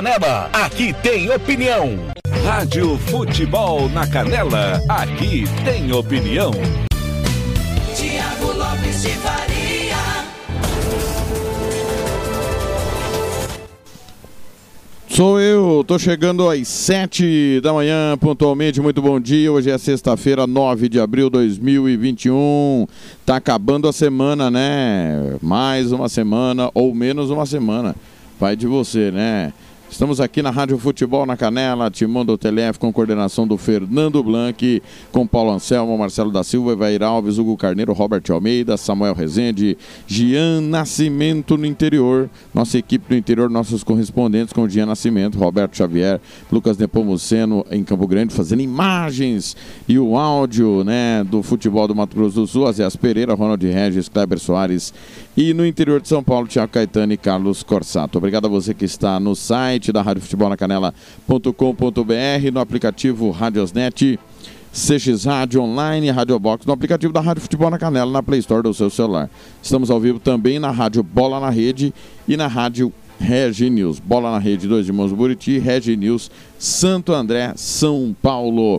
Canela, aqui tem opinião. Rádio Futebol na Canela, aqui tem opinião. Tiago Lopes de Faria. Sou eu, tô chegando às 7 da manhã, pontualmente. Muito bom dia. Hoje é sexta-feira, 9 de abril de 2021. Tá acabando a semana, né? Mais uma semana ou menos uma semana. Vai de você, né? Estamos aqui na Rádio Futebol na Canela, Timão do TLF, com coordenação do Fernando Blanc, com Paulo Anselmo, Marcelo da Silva, Evair Alves, Hugo Carneiro, Robert Almeida, Samuel Rezende, Gian Nascimento no interior, nossa equipe no interior, nossos correspondentes com Gian Nascimento, Roberto Xavier, Lucas Nepomuceno em Campo Grande, fazendo imagens e o áudio né, do futebol do Mato Grosso do Sul, Azéas Pereira, Ronald Regis, Kleber Soares e no interior de São Paulo, Tiago Caetano e Carlos Corsato. Obrigado a você que está no site da Rádio Futebol na Canela.com.br, no aplicativo Radiosnet, CX Rádio Online, Rádio Box, no aplicativo da Rádio Futebol na Canela, na Play Store do seu celular. Estamos ao vivo também na Rádio Bola na Rede e na Rádio Regi News. Bola na Rede, dois irmãos Buriti, Regi News, Santo André, São Paulo.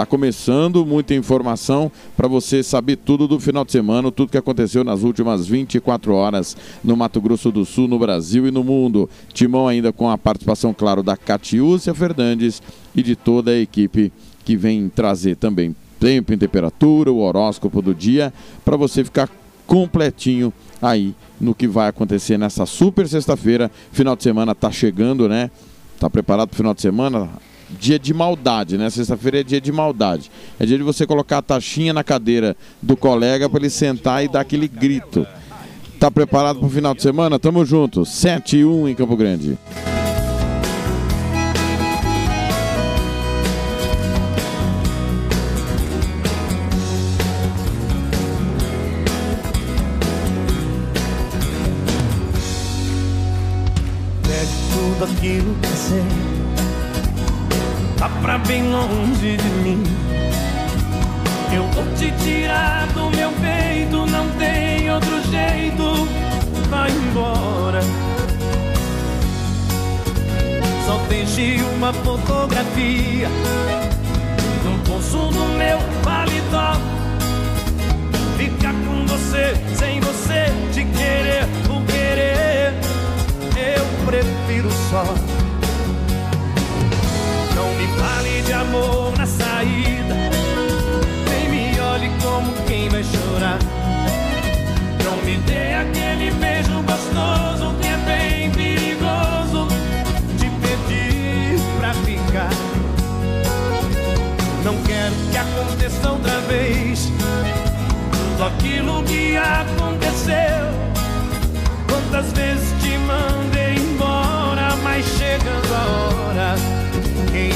Está começando muita informação para você saber tudo do final de semana, tudo que aconteceu nas últimas 24 horas no Mato Grosso do Sul, no Brasil e no mundo. Timão ainda com a participação, claro, da Catiúcia Fernandes e de toda a equipe que vem trazer também tempo em temperatura, o horóscopo do dia, para você ficar completinho aí no que vai acontecer nessa super sexta-feira. Final de semana tá chegando, né? Tá preparado para o final de semana? Dia de maldade, né? Sexta-feira é dia de maldade. É dia de você colocar a taxinha na cadeira do colega para ele sentar e dar aquele grito. Tá preparado para o final de semana? Tamo junto. 7 e 1 em Campo Grande. Aquilo que sei Tá pra bem longe de mim. Eu vou te tirar do meu peito Não tem outro jeito. Vai embora. Só deixe uma fotografia No bolso do meu paletó. Ficar com você, sem você Te querer, o querer. Eu prefiro só fale de amor na saída. Nem me olhe como quem vai chorar. Não me dê aquele beijo gostoso que é bem perigoso. Te pedir pra ficar. Não quero que aconteça outra vez. Tudo aquilo que aconteceu. Quantas vezes te mandei embora, mas chegando a hora. Quem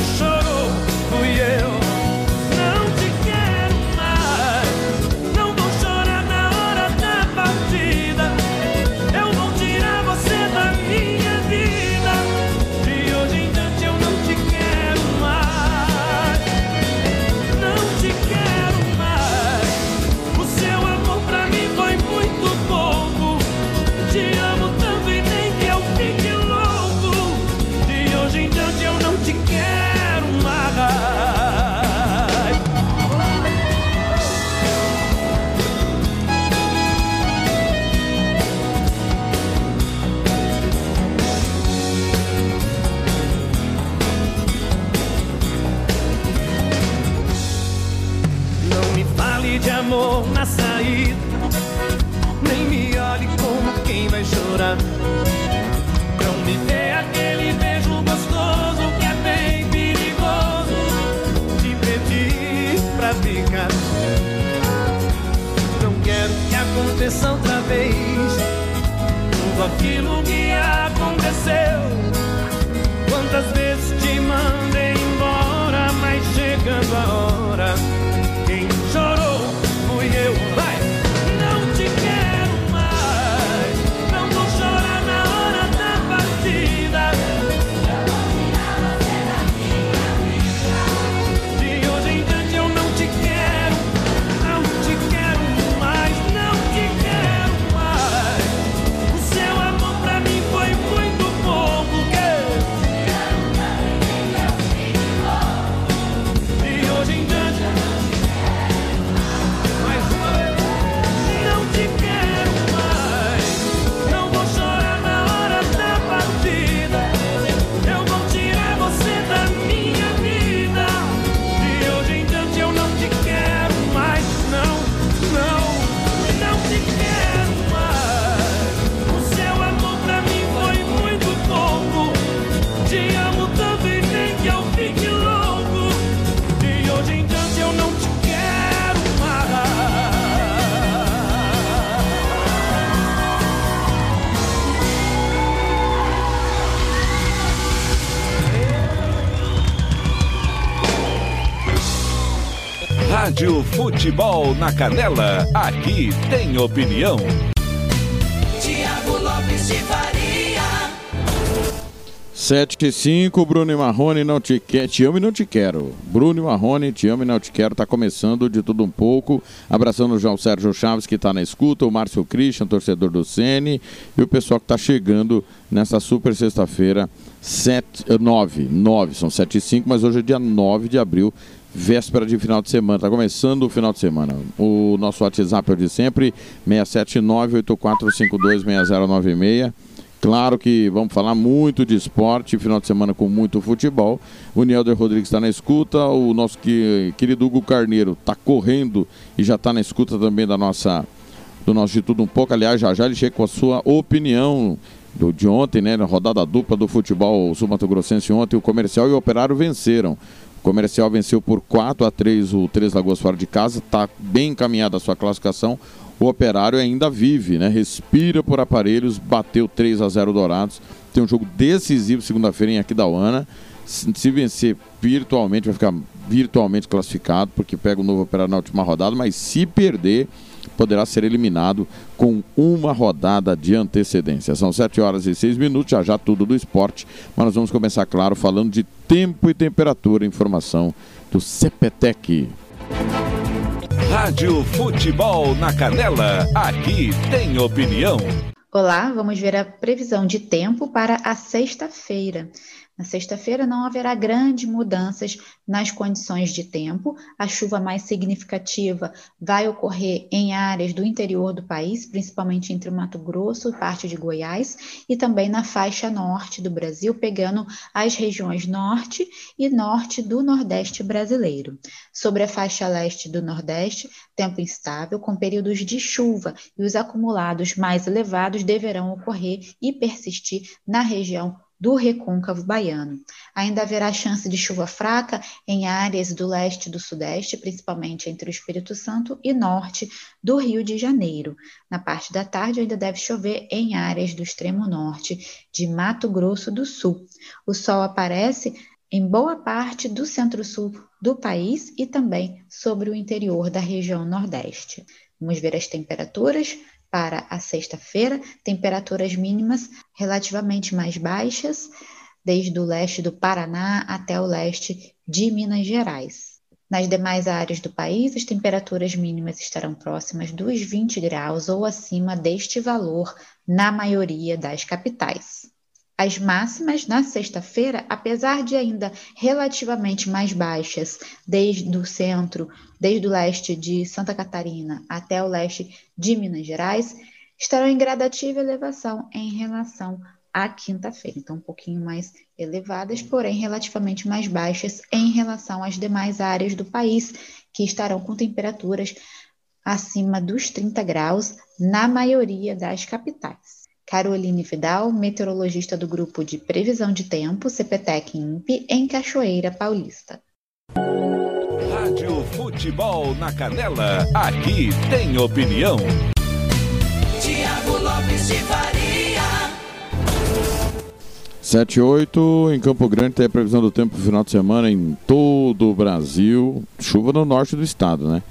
Futebol na Canela, aqui tem opinião. Tiago Lopes de Faria. 7 e 5, Bruno e Marrone, não te quer, te amo e não te quero. Bruno e Marrone, te amo e não te quero, tá começando de tudo um pouco. Abraçando o João Sérgio Chaves, que tá na escuta, o Márcio Christian, torcedor do Sene, e o pessoal que tá chegando nessa super sexta-feira, 7, 9, 9, são 7 e 5, mas hoje é dia 9 de abril, véspera de final de semana. Tá começando o final de semana. O nosso WhatsApp é o de sempre, 67984526096. Claro que vamos falar muito de esporte, final de semana com muito futebol. O Nielder Rodrigues está na escuta, o nosso que, querido Hugo Carneiro está correndo e já está na escuta também da nossa, do nosso de tudo um pouco. Aliás, já já ele chega com a sua opinião do, de ontem, né? Na rodada dupla do futebol sul-mato grossense ontem, o comercial e o operário venceram. Comercial venceu por 4 a 3 o Três Lagoas fora de casa, está bem encaminhada a sua classificação o Operário ainda vive, né? Respira por aparelhos, bateu 3 a 0 Dourados. Tem um jogo decisivo segunda-feira em Aquidauana. Se vencer virtualmente, vai ficar virtualmente classificado, porque pega o novo Operário na última rodada, mas se perder, poderá ser eliminado com uma rodada de antecedência. São 7 horas e 6 minutos, já já tudo do esporte, mas nós vamos começar, claro, falando de tempo e temperatura, informação do CPTEC. Rádio Futebol na Canela, aqui tem opinião. Olá, vamos ver a previsão de tempo para a sexta-feira. Na sexta-feira não haverá grandes mudanças nas condições de tempo. A chuva mais significativa vai ocorrer em áreas do interior do país, principalmente entre o Mato Grosso e parte de Goiás, e também na faixa norte do Brasil, pegando as regiões norte e norte do Nordeste brasileiro. Sobre a faixa leste do Nordeste, tempo instável, com períodos de chuva, e os acumulados mais elevados deverão ocorrer e persistir na região do recôncavo baiano. Ainda haverá chance de chuva fraca em áreas do leste e do sudeste, principalmente entre o Espírito Santo e norte do Rio de Janeiro. Na parte da tarde ainda deve chover em áreas do extremo norte de Mato Grosso do Sul. O sol aparece em boa parte do centro-sul do país e também sobre o interior da região nordeste. Vamos ver as temperaturas para a sexta-feira, temperaturas mínimas relativamente mais baixas, desde o leste do Paraná até o leste de Minas Gerais. Nas demais áreas do país, as temperaturas mínimas estarão próximas dos 20 graus ou acima deste valor na maioria das capitais. As máximas na sexta-feira, apesar de ainda relativamente mais baixas, desde o centro, desde o leste de Santa Catarina até o leste de Minas Gerais, estarão em gradativa elevação em relação à quinta-feira. Então, um pouquinho mais elevadas, porém relativamente mais baixas em relação às demais áreas do país, que estarão com temperaturas acima dos 30 graus na maioria das capitais. Caroline Vidal, meteorologista do Grupo de Previsão de Tempo, CPTEC INPE, em Cachoeira Paulista. Rádio Futebol na Canela, aqui tem opinião. Tiago Lopes de Faria. 7 e 8, em Campo Grande tem a previsão do tempo pro final de semana em todo o Brasil. Chuva no norte do estado, né?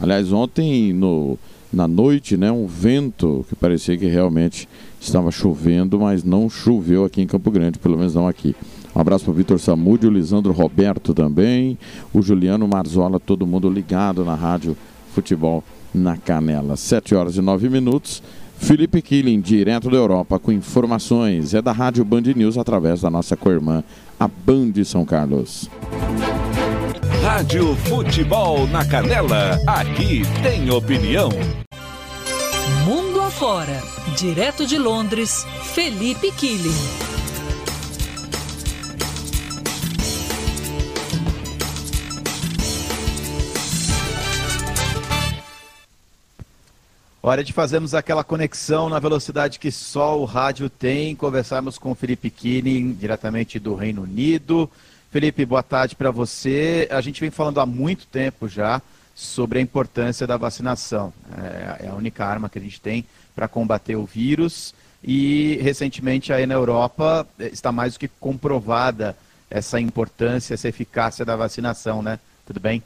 Aliás, ontem no, na noite, né, um vento que parecia que realmente estava chovendo, mas não choveu aqui em Campo Grande, pelo menos não aqui. Um abraço para o Vitor Samúdio, o Lisandro Roberto também, o Juliano Marzola, todo mundo ligado na rádio Futebol na Canela. 7 horas e 9 minutos. Felipe Killing, direto da Europa, com informações. É da Rádio Band News através da nossa co-irmã, a Band São Carlos. Rádio Futebol na Canela, aqui tem opinião. Mundo afora, direto de Londres, Felipe Killing. Hora de fazermos aquela conexão na velocidade que só o rádio tem, conversarmos com o Felipe Killing, diretamente do Reino Unido. Felipe, boa tarde para você. A gente vem falando há muito tempo já sobre a importância da vacinação. É, é a única arma que a gente tem para combater o vírus e recentemente aí na Europa eh, está mais do que comprovada essa importância, essa eficácia da vacinação, né? Tudo bem?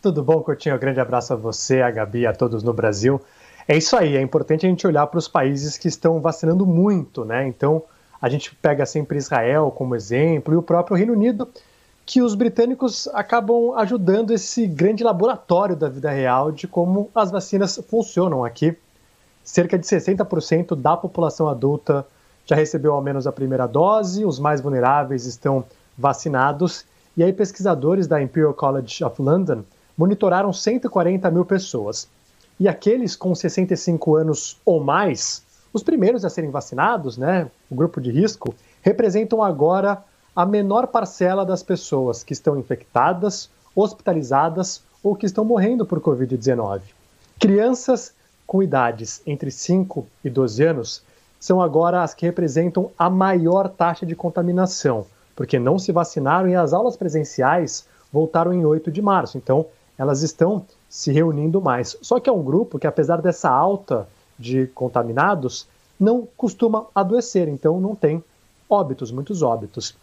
Tudo bom, Coutinho? Um grande abraço a você, a Gabi, a todos no Brasil. É isso aí, é importante a gente olhar para os países que estão vacinando muito, né? Então, a gente pega sempre Israel como exemplo e o próprio Reino Unido, que os britânicos acabam ajudando esse grande laboratório da vida real de como as vacinas funcionam aqui. Cerca de 60% da população adulta já recebeu ao menos a primeira dose, os mais vulneráveis estão vacinados. E aí, pesquisadores da Imperial College of London monitoraram 140 mil pessoas. E aqueles com 65 anos ou mais, os primeiros a serem vacinados, né, o grupo de risco, representam agora a menor parcela das pessoas que estão infectadas, hospitalizadas ou que estão morrendo por Covid-19. Crianças com idades entre 5 e 12 anos são agora as que representam a maior taxa de contaminação, porque não se vacinaram e as aulas presenciais voltaram em 8 de março. Então, elas estão se reunindo mais. Só que é um grupo que, apesar dessa alta de contaminados, não costuma adoecer, então não tem óbitos, muitos óbitos.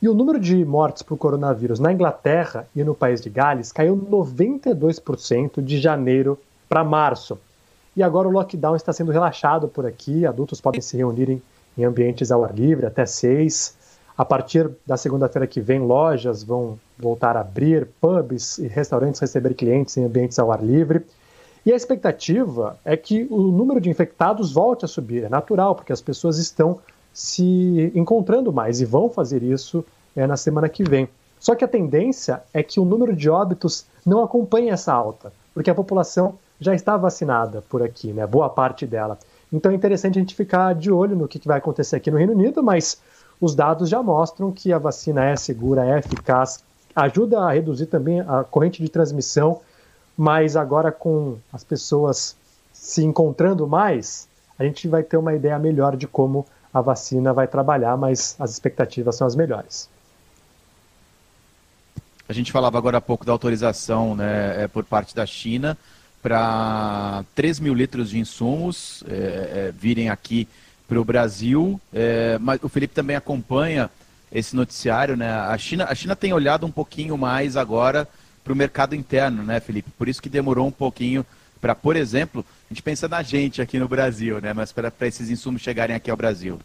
E o número de mortes por coronavírus na Inglaterra e no país de Gales caiu 92% de janeiro para março. E agora o lockdown está sendo relaxado por aqui, adultos podem se reunir em ambientes ao ar livre até seis. A partir da segunda-feira que vem, lojas vão voltar a abrir, pubs e restaurantes receber clientes em ambientes ao ar livre. E a expectativa é que o número de infectados volte a subir. É natural, porque as pessoas estão se encontrando mais e vão fazer isso é, na semana que vem. Só que a tendência é que o número de óbitos não acompanhe essa alta, porque a população já está vacinada por aqui, né? Boa parte dela. Então é interessante a gente ficar de olho no que vai acontecer aqui no Reino Unido, mas os dados já mostram que a vacina é segura, é eficaz, ajuda a reduzir também a corrente de transmissão, mas agora com as pessoas se encontrando mais, a gente vai ter uma ideia melhor de como a vacina vai trabalhar, mas as expectativas são as melhores. A gente falava agora há pouco da autorização né, é, por parte da China para 3 mil litros de insumos é, é, virem aqui para o Brasil, é, mas o Felipe também acompanha esse noticiário, né? A China, a China tem olhado um pouquinho mais agora para o mercado interno, né, Felipe? Por isso que demorou um pouquinho para, por exemplo, a gente pensa na gente aqui no Brasil, né? Mas para esses insumos chegarem aqui ao Brasil.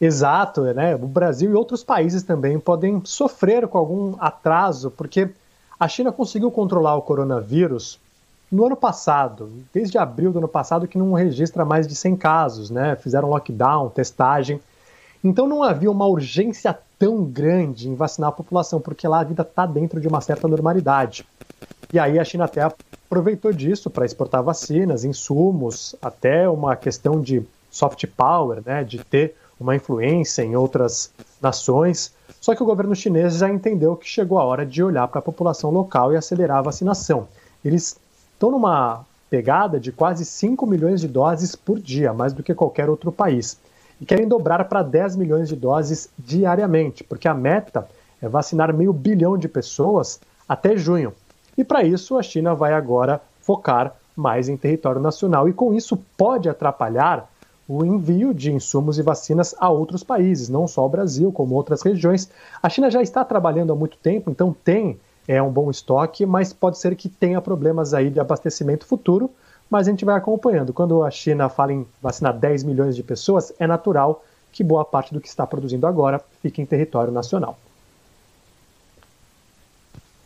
Exato, né? O Brasil e outros países também podem sofrer com algum atraso, porque a China conseguiu controlar o coronavírus no ano passado, desde abril do ano passado, que não registra mais de 100 casos, né? Fizeram lockdown, testagem. Então não havia uma urgência tão grande em vacinar a população, porque lá a vida está dentro de uma certa normalidade. E aí a China até aproveitou disso para exportar vacinas, insumos, até uma questão de soft power, né? De ter uma influência em outras nações. Só que o governo chinês já entendeu que chegou a hora de olhar para a população local e acelerar a vacinação. Eles estão numa pegada de quase 5 milhões de doses por dia, mais do que qualquer outro país. E querem dobrar para 10 milhões de doses diariamente, porque a meta é vacinar meio bilhão de pessoas até junho. E para isso, a China vai agora focar mais em território nacional e com isso pode atrapalhar o envio de insumos e vacinas a outros países, não só o Brasil, como outras regiões. A China já está trabalhando há muito tempo, então tem é um bom estoque, mas pode ser que tenha problemas aí de abastecimento futuro, mas a gente vai acompanhando. Quando a China fala em vacinar 10 milhões de pessoas, é natural que boa parte do que está produzindo agora fique em território nacional.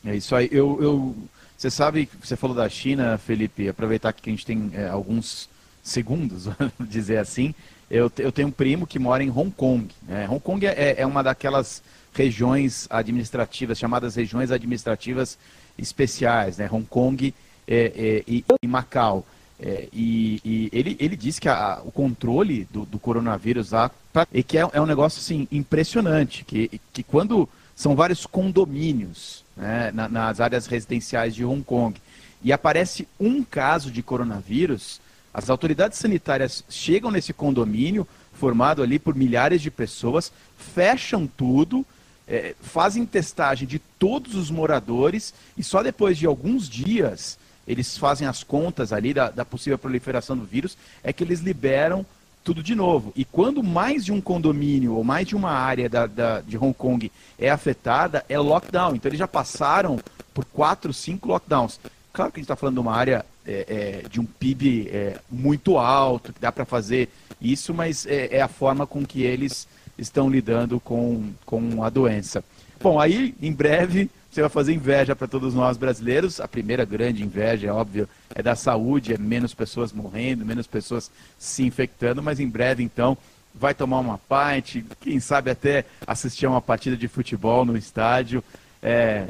É isso aí. Eu, eu, você sabe, você falou da China, Felipe, aproveitar que a gente tem é, alguns segundos, vamos dizer assim. Eu, eu tenho um primo que mora em Hong Kong. Né? Hong Kong é, é uma daquelas regiões administrativas, chamadas regiões administrativas especiais, né? Hong Kong é, é, e, e, Macau. É, e, e ele, ele disse que a, o controle do, do coronavírus lá e que é, é, um negócio assim, impressionante, que, que quando são vários condomínios né, na, nas áreas residenciais de Hong Kong e aparece um caso de coronavírus, as autoridades sanitárias chegam nesse condomínio, formado ali por milhares de pessoas, fecham tudo, é, fazem testagem de todos os moradores e só depois de alguns dias eles fazem as contas ali da, da possível proliferação do vírus, é que eles liberam tudo de novo. E quando mais de um condomínio ou mais de uma área da, da, de Hong Kong é afetada, é lockdown. Então eles já passaram por quatro, cinco lockdowns. Claro que a gente está falando de uma área é, é, de um PIB é, muito alto, que dá para fazer isso, mas é, é, a forma com que eles estão lidando com, com a doença. Bom, aí em breve você vai fazer inveja para todos nós brasileiros. A primeira grande inveja, é óbvio, é da saúde, é menos pessoas morrendo, menos pessoas se infectando, mas em breve então vai tomar uma pint, quem sabe até assistir a uma partida de futebol no estádio. É,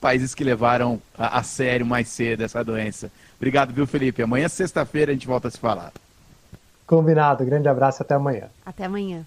países que levaram a, a sério mais cedo essa doença. Obrigado, viu, Felipe? Amanhã, sexta-feira, a gente volta a se falar. Combinado. Grande abraço até amanhã. Até amanhã.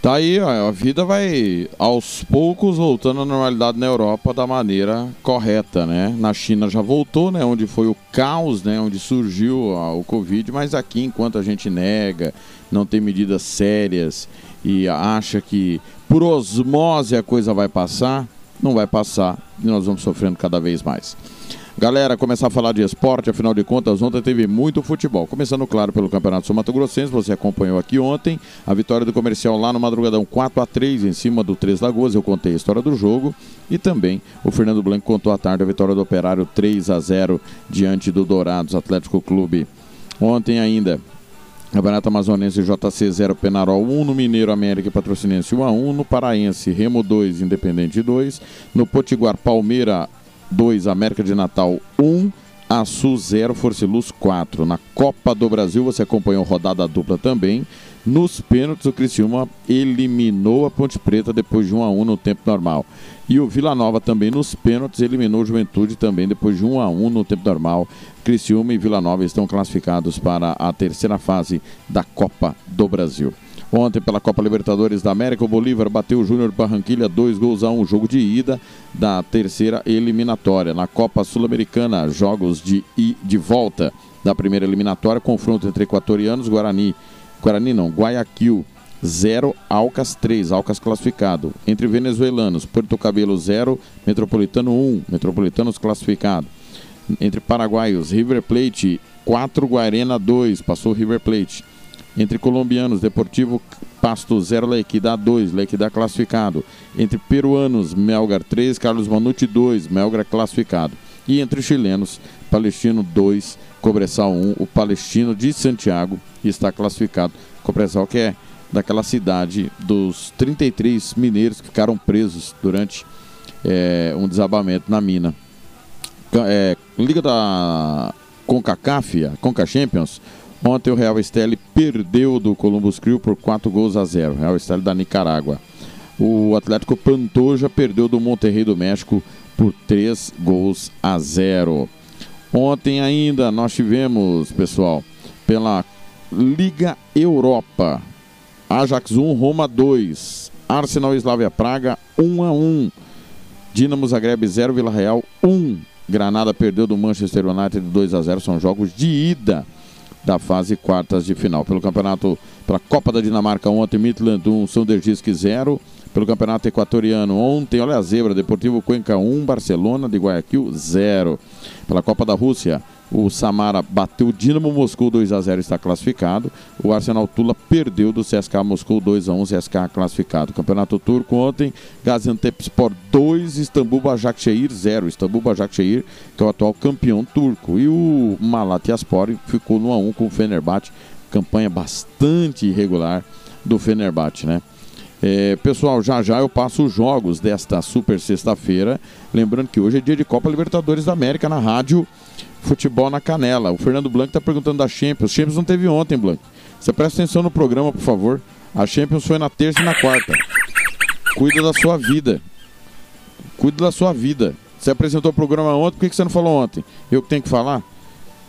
Tá aí, ó, a vida vai aos poucos voltando à normalidade na Europa da maneira correta, né? Na China já voltou, né? Onde foi o caos, né? Onde surgiu ó, o Covid, mas aqui, enquanto a gente nega, não tem medidas sérias e acha que por osmose a coisa vai passar, não vai passar e nós vamos sofrendo cada vez mais. Galera, começar a falar de esporte, afinal de contas, ontem teve muito futebol. Começando, claro, pelo Campeonato Sul Mato Grossense, você acompanhou aqui ontem a vitória do comercial lá no Madrugadão 4 a 3 em cima do Três Lagoas. Eu contei a história do jogo e também o Fernando Blanco contou à tarde a vitória do Operário 3 a 0 diante do Dourados Atlético Clube. Ontem ainda, Campeonato Amazonense JC 0, Penarol 1, no Mineiro América Patrocinense 1 a 1, no Paraense Remo 2, Independente 2, no Potiguar Palmeira 2, América de Natal 1, Açu 0, Forceluz 4. Na Copa do Brasil você acompanhou rodada dupla também. Nos pênaltis o Criciúma eliminou a Ponte Preta depois de 1 a 1 no tempo normal. E o Vila Nova também nos pênaltis eliminou o Juventude também depois de 1 a 1 no tempo normal. Criciúma e Vila Nova estão classificados para a terceira fase da Copa do Brasil. Ontem, pela Copa Libertadores da América, o Bolívar bateu o Júnior Barranquilha, dois gols a um, jogo de ida da terceira eliminatória. Na Copa Sul-Americana, jogos de, de volta da primeira eliminatória, confronto entre equatorianos, Guarani, Guarani não, Guayaquil 0, Alcas 3, Alcas classificado. Entre venezuelanos, Porto Cabelo 0, Metropolitano 1, Metropolitanos classificado. Entre paraguaios, River Plate 4, Guarena 2, passou River Plate. Entre colombianos, Deportivo Pasto 0, Lequidá 2, Lequidá classificado. Entre peruanos, Melgar 3, Carlos Manucci 2, Melgar classificado. E entre chilenos, Palestino 2, Cobressal 1, o Palestino de Santiago está classificado. Cobressal que é daquela cidade dos 33 mineiros que ficaram presos durante é, um desabamento na mina. É, Liga da CONCACAF, a CONCA Champions, Ontem o Real Esteli perdeu do Columbus Crew por 4 gols a 0. Real Esteli da Nicarágua. O Atlético Pantoja perdeu do Monterrey do México por 3 gols a 0. Ontem ainda nós tivemos, pessoal, pela Liga Europa. Ajax 1, Roma 2. Arsenal e Slavia Praga 1 a 1. Dinamo Zagreb 0, Vila Real 1. Granada perdeu do Manchester United 2 a 0. São jogos de ida da fase quartas de final. Pelo campeonato, pela Copa da Dinamarca, ontem Midland 1, São Dergisque 0. Pelo campeonato equatoriano, ontem, olha a zebra, Deportivo Cuenca 1, Barcelona de Guayaquil 0. Pela Copa da Rússia, o Samara bateu o Dinamo Moscou 2 a 0 está classificado. O Arsenal Tula perdeu do CSKA Moscou 2 a 1 CSKA classificado. Campeonato Turco ontem, Gaziantepspor 2, Istambul Başakşehir 0. Istambul Başakşehir, que é o atual campeão turco. E o Malatyaspor ficou no 1 a 1 com o Fenerbahçe. Campanha bastante irregular do Fenerbahçe, né? É, pessoal, já já eu passo os jogos desta super sexta-feira. Lembrando que hoje é dia de Copa Libertadores da América na rádio Futebol na Canela. O Fernando Blanco está perguntando da Champions. Champions não teve ontem, Blanco. Você presta atenção no programa, por favor. A Champions foi na terça e na quarta. Cuida da sua vida. Cuida da sua vida. Você apresentou o programa ontem, por que você não falou ontem? Eu que tenho que falar?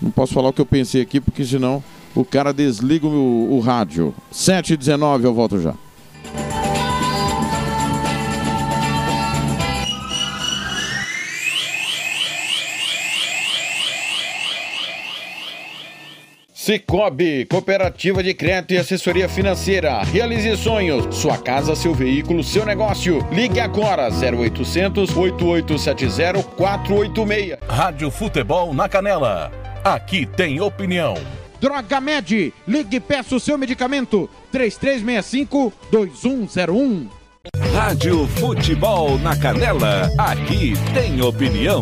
Não posso falar o que eu pensei aqui, porque senão o cara desliga o, o rádio. 7h19, eu volto já. Cicobi, Cooperativa de Crédito e Assessoria Financeira. Realize sonhos. Sua casa, seu veículo, seu negócio. Ligue agora 0800 8870 486. Rádio Futebol na Canela. Aqui tem opinião. Droga Med, ligue e peça o seu medicamento 3365-2101. Rádio Futebol na Canela, aqui tem opinião.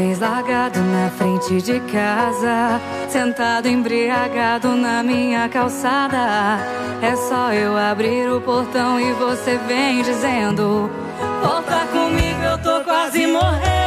Vez largado na frente de casa, sentado embriagado na minha calçada. É só eu abrir o portão e você vem dizendo: Volta comigo, eu tô quase morrendo.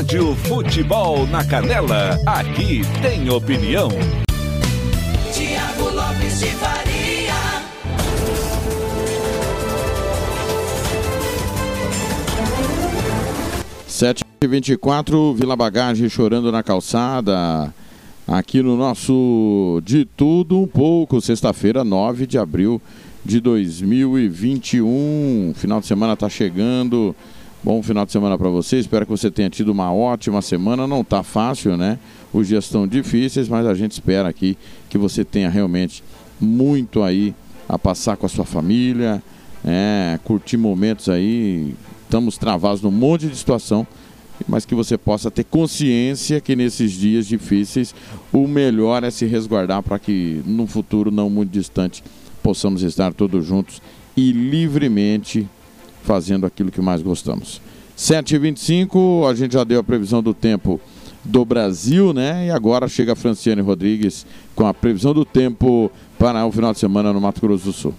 Rádio Futebol na Canela, aqui tem opinião. Tiago Lopes de Faria. Sete e 24 Vila Bagagem chorando na calçada. Aqui no nosso De Tudo Um Pouco, sexta-feira, 9 de abril de 2021. Final de semana está chegando. Bom final de semana para você. Espero que você tenha tido uma ótima semana. Não está fácil, né? Os dias estão difíceis, mas a gente espera aqui que você tenha realmente muito aí a passar com a sua família, é, curtir momentos aí. Estamos travados num monte de situação, mas que você possa ter consciência que nesses dias difíceis o melhor é se resguardar para que no futuro não muito distante possamos estar todos juntos e livremente fazendo aquilo que mais gostamos. 7h25, a gente já deu a previsão do tempo do Brasil, né? E agora chega a Franciane Rodrigues com a previsão do tempo para o final de semana no Mato Grosso do Sul.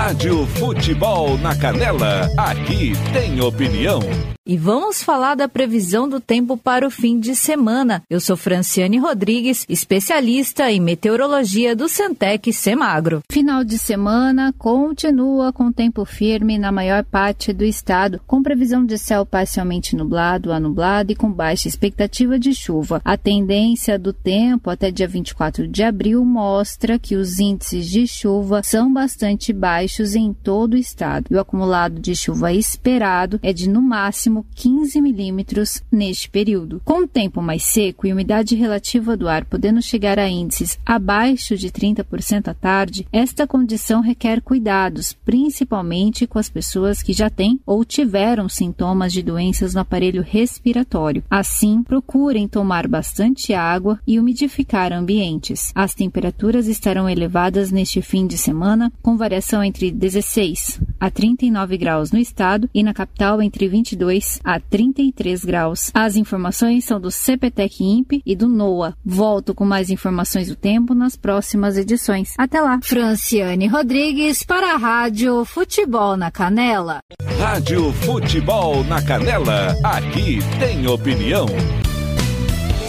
Rádio Futebol na Canela, aqui tem opinião. E vamos falar da previsão do tempo para o fim de semana. Eu sou Franciane Rodrigues, especialista em meteorologia do Centec Semagro. Final de semana continua com tempo firme na maior parte do estado, com previsão de céu parcialmente nublado a nublado e com baixa expectativa de chuva. A tendência do tempo até dia 24 de abril mostra que os índices de chuva são bastante baixos em todo o estado. E o acumulado de chuva esperado é de no máximo 15 milímetros neste período. Com o tempo mais seco e umidade relativa do ar podendo chegar a índices abaixo de 30% à tarde, esta condição requer cuidados, principalmente com as pessoas que já têm ou tiveram sintomas de doenças no aparelho respiratório. Assim, procurem tomar bastante água e umidificar ambientes. As temperaturas estarão elevadas neste fim de semana, com variação entre 16 a 39 graus no estado e na capital entre 22 a 33 graus. As informações são do CPTEC INPE e do NOAA. Volto com mais informações do tempo nas próximas edições. Até lá. Franciane Rodrigues para a Rádio Futebol na Canela. Rádio Futebol na Canela, aqui tem opinião.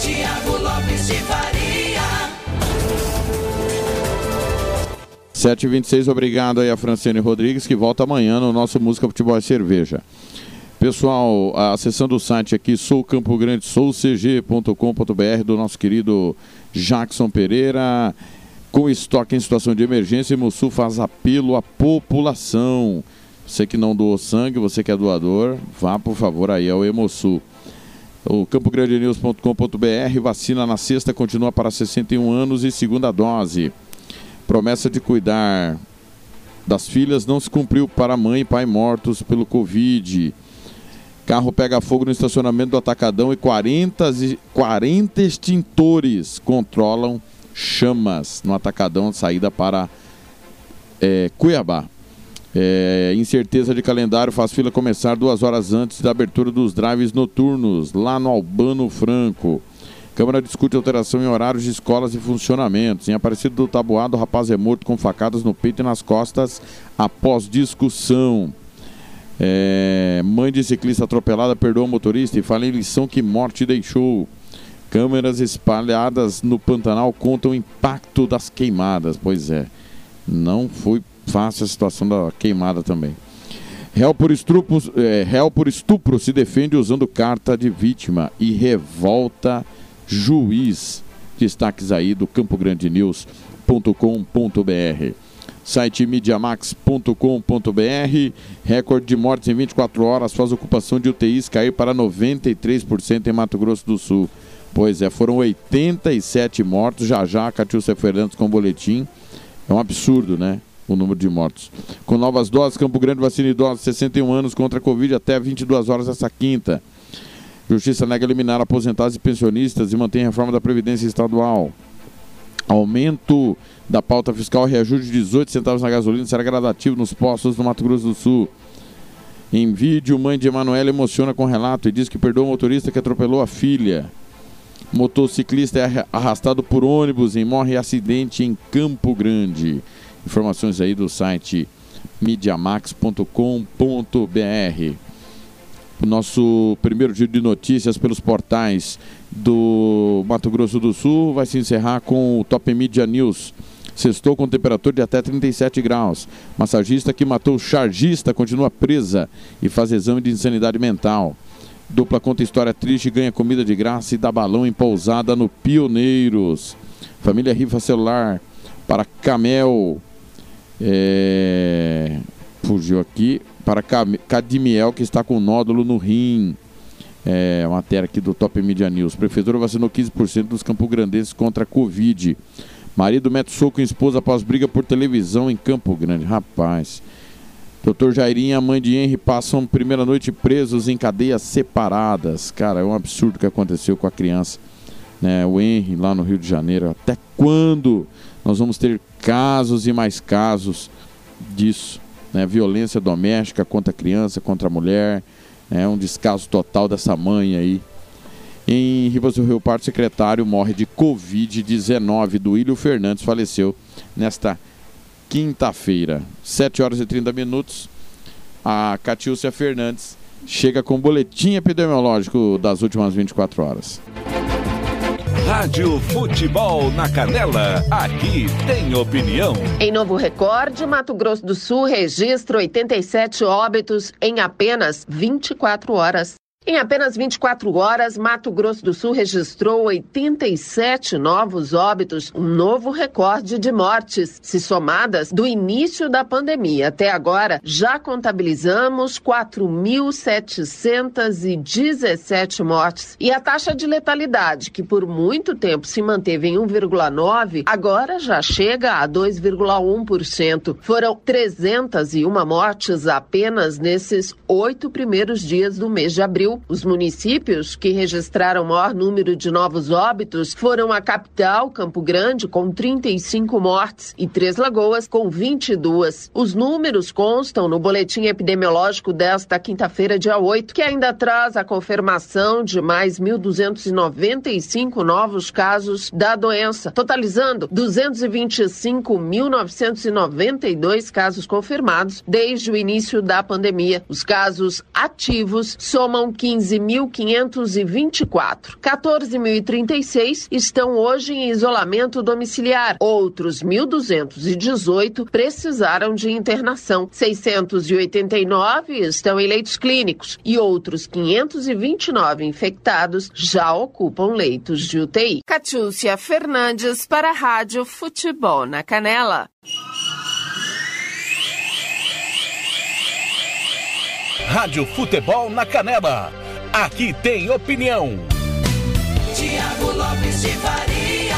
Tiago Lopes de Faria. 7h26, obrigado aí a Franciane Rodrigues, que volta amanhã no nosso Música Futebol e Cerveja. Pessoal, acessando o site aqui, soucampogrande, soucg.com.br, do nosso querido Jackson Pereira, com estoque em situação de emergência, Mussul faz apelo à população. Você que não doou sangue, você que é doador, vá por favor aí ao Hemosul. O campograndenews.com.br, vacina na sexta continua para 61 anos e segunda dose. Promessa de cuidar das filhas não se cumpriu para mãe e pai mortos pelo Covid. Carro pega fogo no estacionamento do Atacadão e 40, 40 extintores controlam chamas no Atacadão, saída para é, Cuiabá. É, incerteza de calendário faz fila começar duas horas antes da abertura dos drives noturnos, lá no Albano Franco. Câmara discute alteração em horários de escolas e funcionamentos. Em Aparecido do Tabuado, o rapaz é morto com facadas no peito e nas costas após discussão. É, mãe de ciclista atropelada perdoa o motorista e fala em lição que morte deixou. Câmeras espalhadas no Pantanal contam o impacto das queimadas. Pois é, não foi fácil a situação da queimada também. Réu por, estupro, é, réu por estupro se defende usando carta de vítima e revolta juiz. Destaques aí do campograndenews.com.br. Site mediamax.com.br. Recorde de mortes em 24 horas faz ocupação de UTIs cair para 93% em Mato Grosso do Sul. Pois é, foram 87 mortos. Já já, Catiúcia Fernandes com boletim. É um absurdo, né? O número de mortos. Com novas doses, Campo Grande vacina idosos 61 anos contra a Covid até 22 horas essa quinta. Justiça nega eliminar aposentados e pensionistas e mantém a reforma da Previdência Estadual. Aumento da pauta fiscal reajuste de 18 centavos na gasolina será gradativo nos postos do Mato Grosso do Sul. Em vídeo, mãe de Emanuela emociona com relato e diz que perdoa o motorista que atropelou a filha. Motociclista é arrastado por ônibus e morre em acidente em Campo Grande. Informações aí do site mediamax.com.br. Nosso primeiro giro de notícias pelos portais do Mato Grosso do Sul vai se encerrar com o Top Media News. Sextou com temperatura de até 37 graus. Massagista que matou chargista continua presa e faz exame de insanidade mental. Dupla conta história triste, ganha comida de graça e dá balão em pousada no Pioneiros. Família rifa celular para Camel. É... Fugiu aqui. Para Cadimiel, que está com nódulo no rim. É, matéria aqui do Top Media News. Prefeitura vacinou 15% dos campograndenses contra a Covid. Marido mete soco em esposa após briga por televisão em Campo Grande. Rapaz. Doutor Jairinho e a mãe de Henry passam primeira noite presos em cadeias separadas. Cara, é um absurdo o que aconteceu com a criança. Né? O Henry lá no Rio de Janeiro. Até quando nós vamos ter casos e mais casos disso? Né? Violência doméstica contra a criança, contra a mulher. É um descaso total dessa mãe aí. Em Ribas do Rio Parto, secretário morre de Covid-19. Duílio Fernandes faleceu nesta quinta-feira. 7 horas e 30 minutos. A Catiúcia Fernandes chega com o boletim epidemiológico das últimas 24 horas. Rádio Futebol na Canela, aqui tem opinião. Em novo recorde, Mato Grosso do Sul registra 87 óbitos em apenas 24 horas. Em apenas 24 horas, Mato Grosso do Sul registrou 87 novos óbitos, um novo recorde de mortes. Se somadas do início da pandemia até agora, já contabilizamos 4.717 mortes. E a taxa de letalidade, que por muito tempo se manteve em 1,9, agora já chega a 2,1%. Foram 301 mortes apenas nesses oito primeiros dias do mês de abril. Os municípios que registraram maior número de novos óbitos foram a capital, Campo Grande, com 35 mortes, e Três Lagoas, com 22. Os números constam no boletim epidemiológico desta quinta-feira, dia 8, que ainda traz a confirmação de mais 1.295 novos casos da doença, totalizando 225.992 casos confirmados desde o início da pandemia. Os casos ativos somam 15.524. 14.036 estão hoje em isolamento domiciliar. Outros 1.218 precisaram de internação. 689 estão em leitos clínicos e outros 529 infectados já ocupam leitos de UTI. Catiúcia Fernandes para a Rádio Futebol na Canela. Rádio Futebol na Canela. Aqui tem opinião. Tiago Lopes de Faria.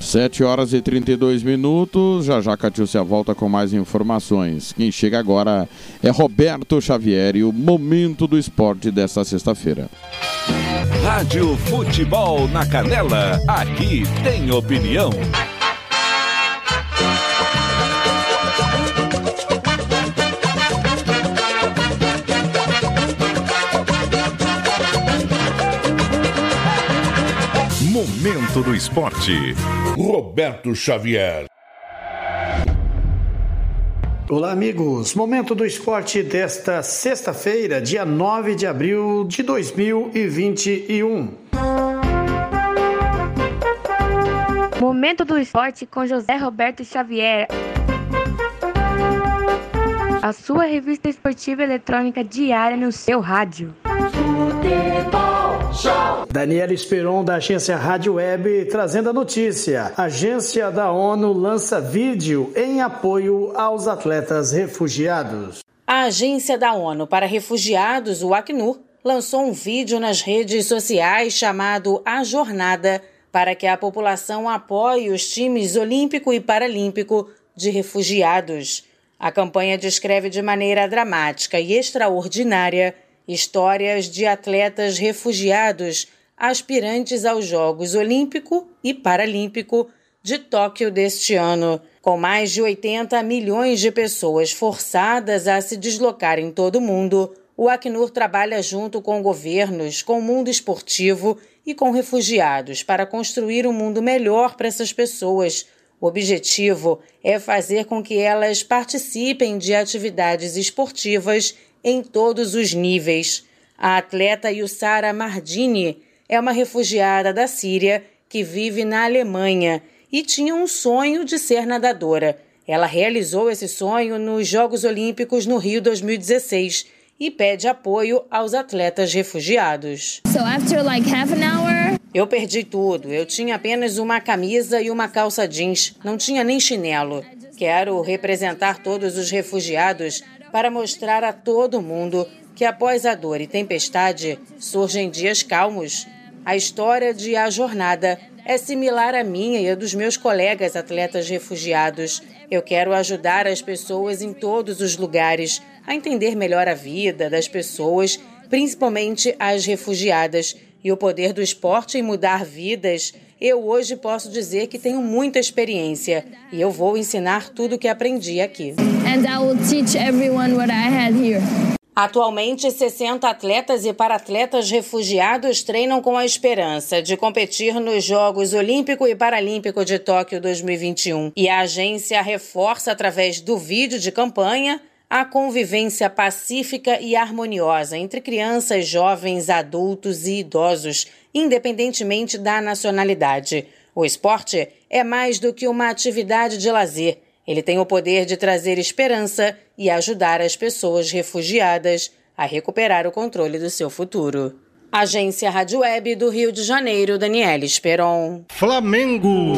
7 horas e 32 minutos. Já já Catiúcia volta com mais informações. Quem chega agora é Roberto Xavier e o Momento do Esporte desta sexta-feira. Rádio Futebol na Canela, aqui tem opinião. Momento do Esporte. Roberto Xavier. Olá, amigos. Momento do esporte desta sexta-feira, dia 9 de abril de 2021. Momento do esporte com José Roberto Xavier. A sua revista esportiva eletrônica diária no seu rádio. Daniela Esperon, da agência Rádio Web, trazendo a notícia. Agência da ONU lança vídeo em apoio aos atletas refugiados. A Agência da ONU para Refugiados, o Acnur, lançou um vídeo nas redes sociais chamado A Jornada para que a população apoie os times olímpico e paralímpico de refugiados. A campanha descreve de maneira dramática e extraordinária histórias de atletas refugiados aspirantes aos Jogos Olímpico e Paralímpico de Tóquio deste ano. Com mais de 80 milhões de pessoas forçadas a se deslocar em todo o mundo, o Acnur trabalha junto com governos, com o mundo esportivo e com refugiados para construir um mundo melhor para essas pessoas. O objetivo é fazer com que elas participem de atividades esportivas em todos os níveis. A atleta Yussara Mardini é uma refugiada da Síria que vive na Alemanha e tinha um sonho de ser nadadora. Ela realizou esse sonho nos Jogos Olímpicos no Rio 2016 e pede apoio aos atletas refugiados. So after like half an hour, Eu perdi tudo. Eu tinha apenas uma camisa e uma calça jeans. Não tinha nem chinelo. Quero representar todos os refugiados para mostrar a todo mundo que após a dor e tempestade surgem dias calmos. A história de A Jornada é similar à minha e à dos meus colegas atletas refugiados. Eu quero ajudar as pessoas em todos os lugares a entender melhor a vida das pessoas, principalmente as refugiadas, e o poder do esporte em mudar vidas. Eu hoje posso dizer que tenho muita experiência e eu vou ensinar tudo o que aprendi aqui. Atualmente, 60 atletas e paratletas refugiados treinam com a esperança de competir nos Jogos Olímpico e Paralímpico de Tóquio 2021. E a agência reforça, através do vídeo de campanha, a convivência pacífica e harmoniosa entre crianças, jovens, adultos e idosos, independentemente da nacionalidade. O esporte é mais do que uma atividade de lazer. Ele tem o poder de trazer esperança e ajudar as pessoas refugiadas a recuperar o controle do seu futuro. Agência Rádio Web do Rio de Janeiro, Daniela Esperon. Flamengo.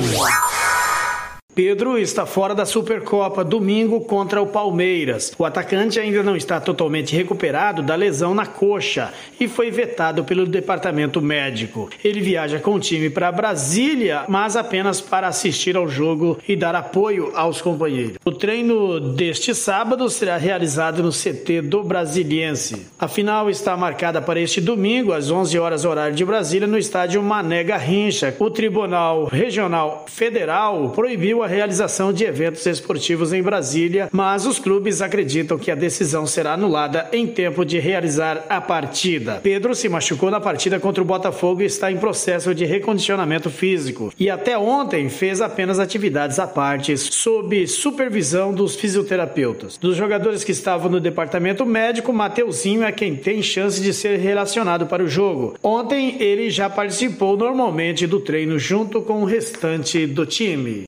Pedro está fora da Supercopa domingo contra o Palmeiras. O atacante ainda não está totalmente recuperado da lesão na coxa e foi vetado pelo departamento médico. Ele viaja com o time para Brasília, mas apenas para assistir ao jogo e dar apoio aos companheiros. O treino deste sábado será realizado no CT do Brasiliense. A final está marcada para este domingo, às 11 horas horário de Brasília, no estádio Mané Garrincha. O Tribunal Regional Federal proibiu a realização de eventos esportivos em Brasília, mas os clubes acreditam que a decisão será anulada em tempo de realizar a partida. Pedro se machucou na partida contra o Botafogo e está em processo de recondicionamento físico e até ontem fez apenas atividades à parte sob supervisão dos fisioterapeutas. Dos jogadores que estavam no departamento médico, Mateuzinho é quem tem chance de ser relacionado para o jogo. Ontem ele já participou normalmente do treino junto com o restante do time.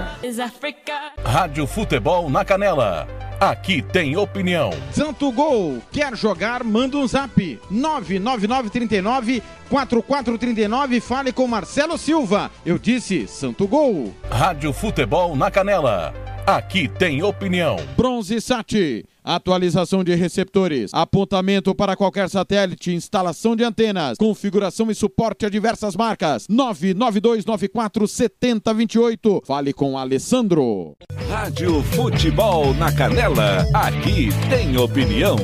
Rádio Futebol na Canela. Aqui tem opinião. Santo Gol, quer jogar? Manda um zap. 99939 4439 fale com Marcelo Silva. Eu disse Santo Gol. Rádio Futebol na Canela. Aqui tem opinião. Bronze Sat. Atualização de receptores, apontamento para qualquer satélite, instalação de antenas, configuração e suporte a diversas marcas. 992947028. Fale com Alessandro. Rádio Futebol na Canela. Aqui tem opinião.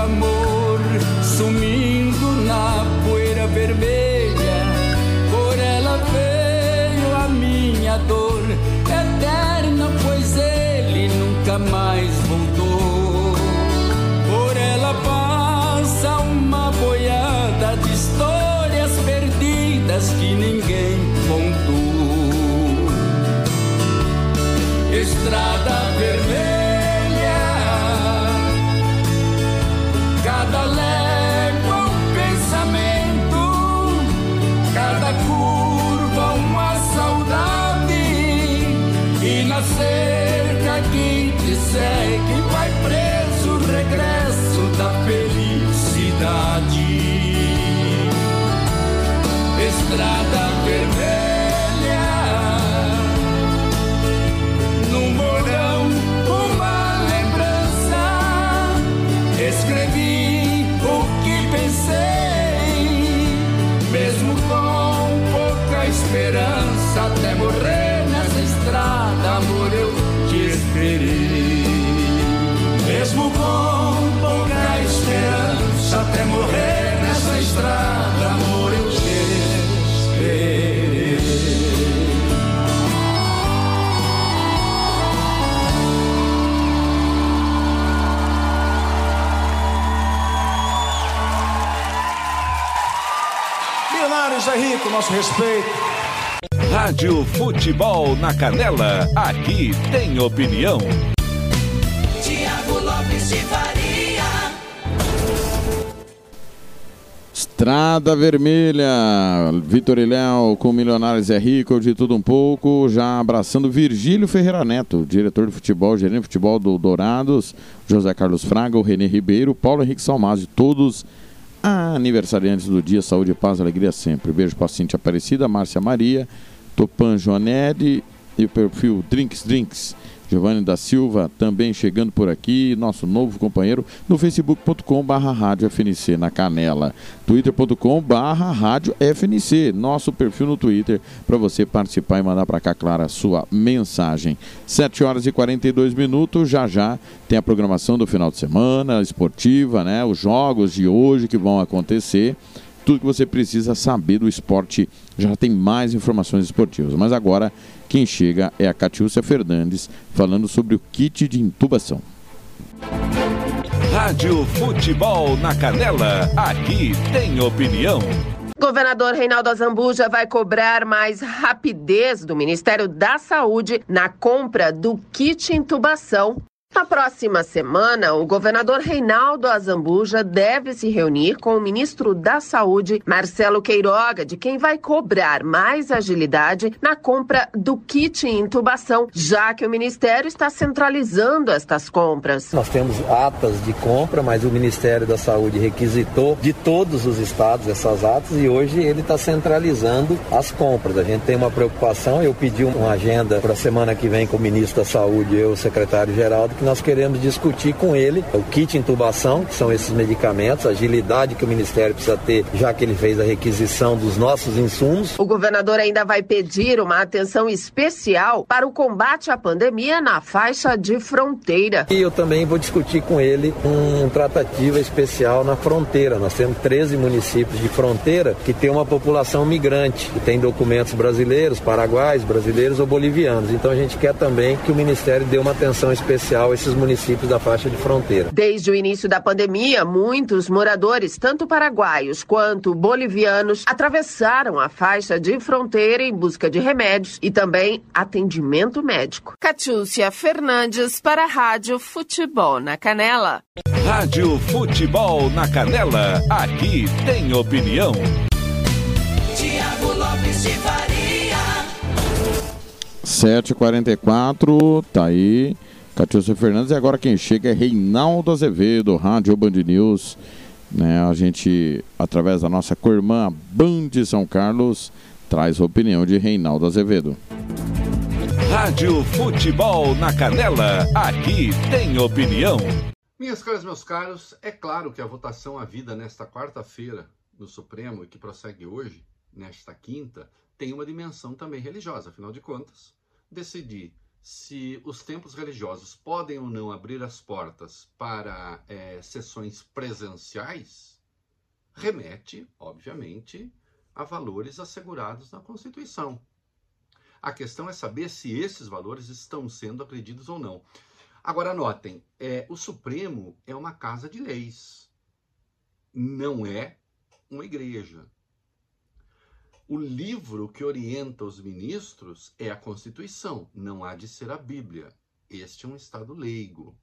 Amor sumindo na poeira vermelha. Por ela veio a minha dor eterna, pois ele nunca mais voltou. Por ela passa uma boiada de histórias perdidas que ninguém contou. Estrada É rico, nosso respeito. Rádio Futebol na Canela, aqui tem opinião. Tiago Lopes de Faria. Estrada Vermelha, Vitor e Léo com Milionários é Rico, de tudo um pouco, já abraçando Virgílio Ferreira Neto, diretor de futebol, gerente de futebol do Dourados, José Carlos Fraga, o Renê Ribeiro, Paulo Henrique Salmazzi, todos aniversariantes do dia, saúde, paz, alegria sempre. Beijo para Cintia Aparecida, Márcia Maria, Topan Joanelli e o perfil Drinks Drinks. Giovanni da Silva também chegando por aqui, nosso novo companheiro no facebook.com barra rádio FNC na Canela, twitter.com barra rádio FNC, nosso perfil no Twitter para você participar e mandar para cá, claro, a sua mensagem. 7 horas e 42 minutos, já já tem a programação do final de semana, esportiva, né? Os jogos de hoje que vão acontecer tudo que você precisa saber do esporte. Já tem mais informações esportivas. Mas agora, quem chega é a Catiúcia Fernandes, falando sobre o kit de intubação. Rádio Futebol na Canela, aqui tem opinião. Governador Reinaldo Azambuja vai cobrar mais rapidez do Ministério da Saúde na compra do kit intubação. Na próxima semana, o governador Reinaldo Azambuja deve se reunir com o ministro da Saúde, Marcelo Queiroga, de quem vai cobrar mais agilidade na compra do kit intubação, já que o ministério está centralizando estas compras. Nós temos atas de compra, mas o Ministério da Saúde requisitou de todos os estados essas atas e hoje ele está centralizando as compras. A gente tem uma preocupação, eu pedi uma agenda para a semana que vem com o ministro da Saúde e o secretário Geraldo, que nós queremos discutir com ele o kit intubação, que são esses medicamentos, a agilidade que o Ministério precisa ter, já que ele fez a requisição dos nossos insumos. O governador ainda vai pedir uma atenção especial para o combate à pandemia na faixa de fronteira. E eu também vou discutir com ele um tratativa especial na fronteira. Nós temos 13 municípios de fronteira que tem uma população migrante, que tem documentos brasileiros, paraguaios, brasileiros ou bolivianos. Então a gente quer também que o Ministério dê uma atenção especial a esses municípios da faixa de fronteira. Desde o início da pandemia, muitos moradores, tanto paraguaios quanto bolivianos, atravessaram a faixa de fronteira em busca de remédios e também atendimento médico. Catiúcia Fernandes para a Rádio Futebol na Canela. Rádio Futebol na Canela, aqui tem opinião. Tiago Lopes de Faria. 7h44, tá aí. Catiúcia Fernandes. E agora quem chega é Reinaldo Azevedo, Rádio Band News. Né, a gente, através da nossa co-irmã Band São Carlos, traz a opinião de Reinaldo Azevedo. Rádio Futebol na Canela, aqui tem opinião. Minhas caras, meus caros, é claro que a votação à vida nesta quarta-feira no Supremo e que prossegue hoje, nesta quinta, tem uma dimensão também religiosa. Afinal de contas, decidir se os templos religiosos podem ou não abrir as portas para é, sessões presenciais, remete, obviamente, a valores assegurados na Constituição. A questão é saber se esses valores estão sendo acredidos ou não. Agora, notem, é, o Supremo é uma casa de leis, não é uma igreja. O livro que orienta os ministros é a Constituição, não há de ser a Bíblia. Este é um Estado leigo.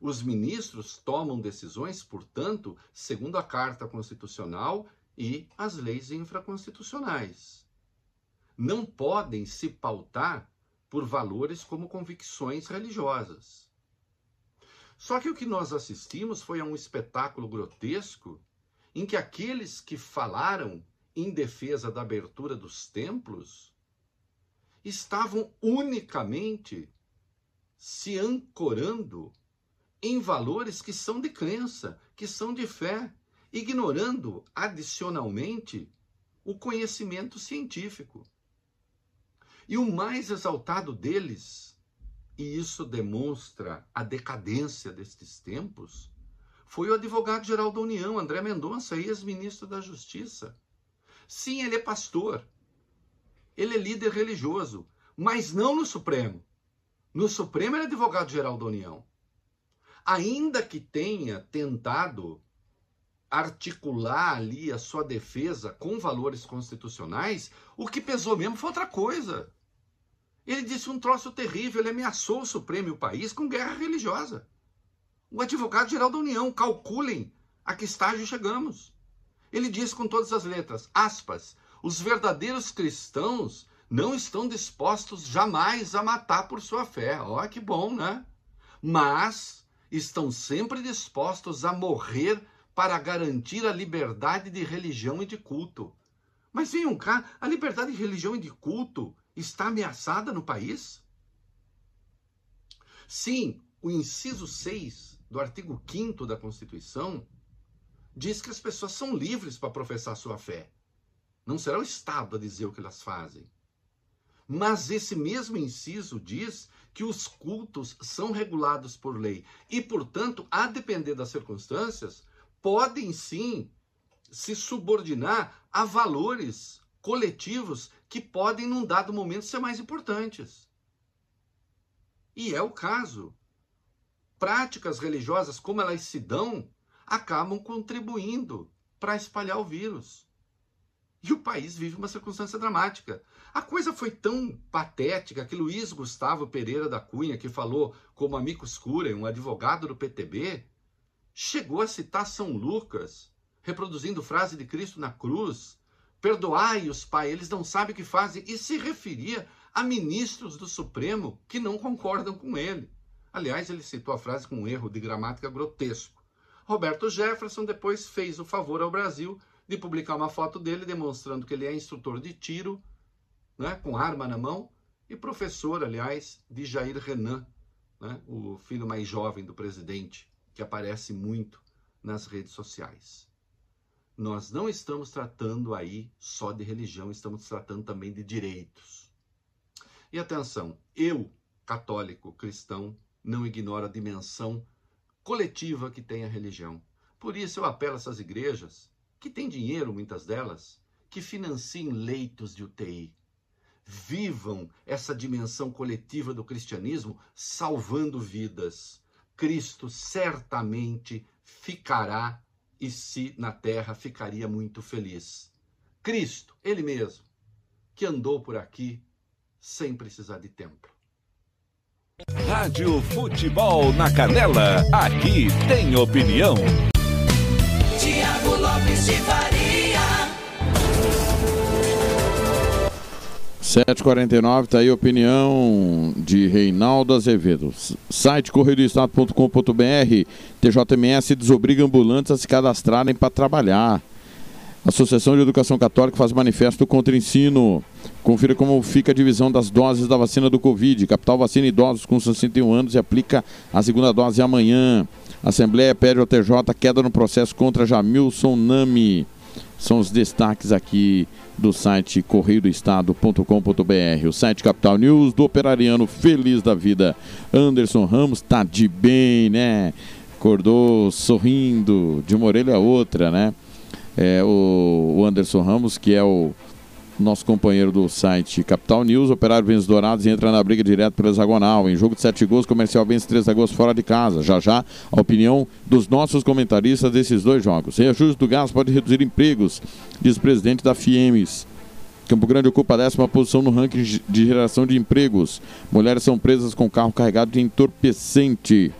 Os ministros tomam decisões, portanto, segundo a Carta Constitucional e as leis infraconstitucionais. Não podem se pautar por valores como convicções religiosas. Só que o que nós assistimos foi a um espetáculo grotesco em que aqueles que falaram em defesa da abertura dos templos estavam unicamente se ancorando em valores que são de crença, que são de fé, ignorando adicionalmente o conhecimento científico. E o mais exaltado deles, e isso demonstra a decadência destes tempos, foi o advogado-geral da União, André Mendonça, ex-ministro da Justiça Sim, ele é pastor. Ele é líder religioso, mas não no Supremo. No Supremo ele é advogado-geral da União. Ainda que tenha tentado articular ali a sua defesa com valores constitucionais, o que pesou mesmo foi outra coisa. Ele disse um troço terrível, ele ameaçou o Supremo e o país com guerra religiosa. O advogado-geral da União, calculem a que estágio chegamos. Ele diz com todas as letras, aspas, os verdadeiros cristãos não estão dispostos jamais a matar por sua fé. Ó, oh, que bom, né? Mas estão sempre dispostos a morrer para garantir a liberdade de religião e de culto. Mas venham cá, a liberdade de religião e de culto está ameaçada no país? Sim, o inciso 6 do artigo 5 da Constituição diz que as pessoas são livres para professar sua fé. Não será o Estado a dizer o que elas fazem. Mas esse mesmo inciso diz que os cultos são regulados por lei e, portanto, a depender das circunstâncias, podem sim se subordinar a valores coletivos que podem, num dado momento, ser mais importantes. E é o caso. Práticas religiosas, como elas se dão, acabam contribuindo para espalhar o vírus. E o país vive uma circunstância dramática. A coisa foi tão patética que Luiz Gustavo Pereira da Cunha, que falou como amicus curiae, um advogado do PTB, chegou a citar São Lucas, reproduzindo frase de Cristo na cruz: Perdoai-os, Pai, eles não sabem o que fazem, e se referia a ministros do Supremo que não concordam com ele. Aliás, ele citou a frase com um erro de gramática grotesco. Roberto Jefferson depois fez o favor ao Brasil de publicar uma foto dele demonstrando que ele é instrutor de tiro, né, com arma na mão, e professor, aliás, de Jair Renan, né, o filho mais jovem do presidente, que aparece muito nas redes sociais. Nós não estamos tratando aí só de religião, estamos tratando também de direitos. E atenção, eu, católico cristão, não ignoro a dimensão coletiva que tem a religião. Por isso eu apelo a essas igrejas, que têm dinheiro, muitas delas, que financiem leitos de UTI. Vivam essa dimensão coletiva do cristianismo, salvando vidas. Cristo certamente ficará e se na terra ficaria muito feliz. Cristo, ele mesmo, que andou por aqui sem precisar de templo. Rádio Futebol na Canela, aqui tem opinião. Tiago Lopes de Faria. 7h49, tá aí a opinião de Reinaldo Azevedo. Site correiodoestado.com.br TJMS desobriga ambulantes a se cadastrarem para trabalhar. Associação de Educação Católica faz manifesto contra ensino. Confira como fica a divisão das doses da vacina do Covid. Capital vacina idosos com 61 anos e aplica a segunda dose amanhã. Assembleia pede ao TJ queda no processo contra Jamilson Nami. São os destaques aqui do site correiodoestado.com.br. O site Capital News do operariano feliz da vida. Anderson Ramos tá de bem, né? Acordou sorrindo de uma orelha a outra, né? É, o, Anderson Ramos, que é o nosso companheiro do site Capital News, Operário vence Dourados e entra na briga direto pelo hexagonal. Em jogo de 7 gols, Comercial vence 3 gols fora de casa. Já já, a opinião dos nossos comentaristas desses dois jogos. Reajuste do gás pode reduzir empregos, diz o presidente da FIEMES. Campo Grande ocupa a décima posição no ranking de geração de empregos. Mulheres são presas com carro carregado de entorpecente.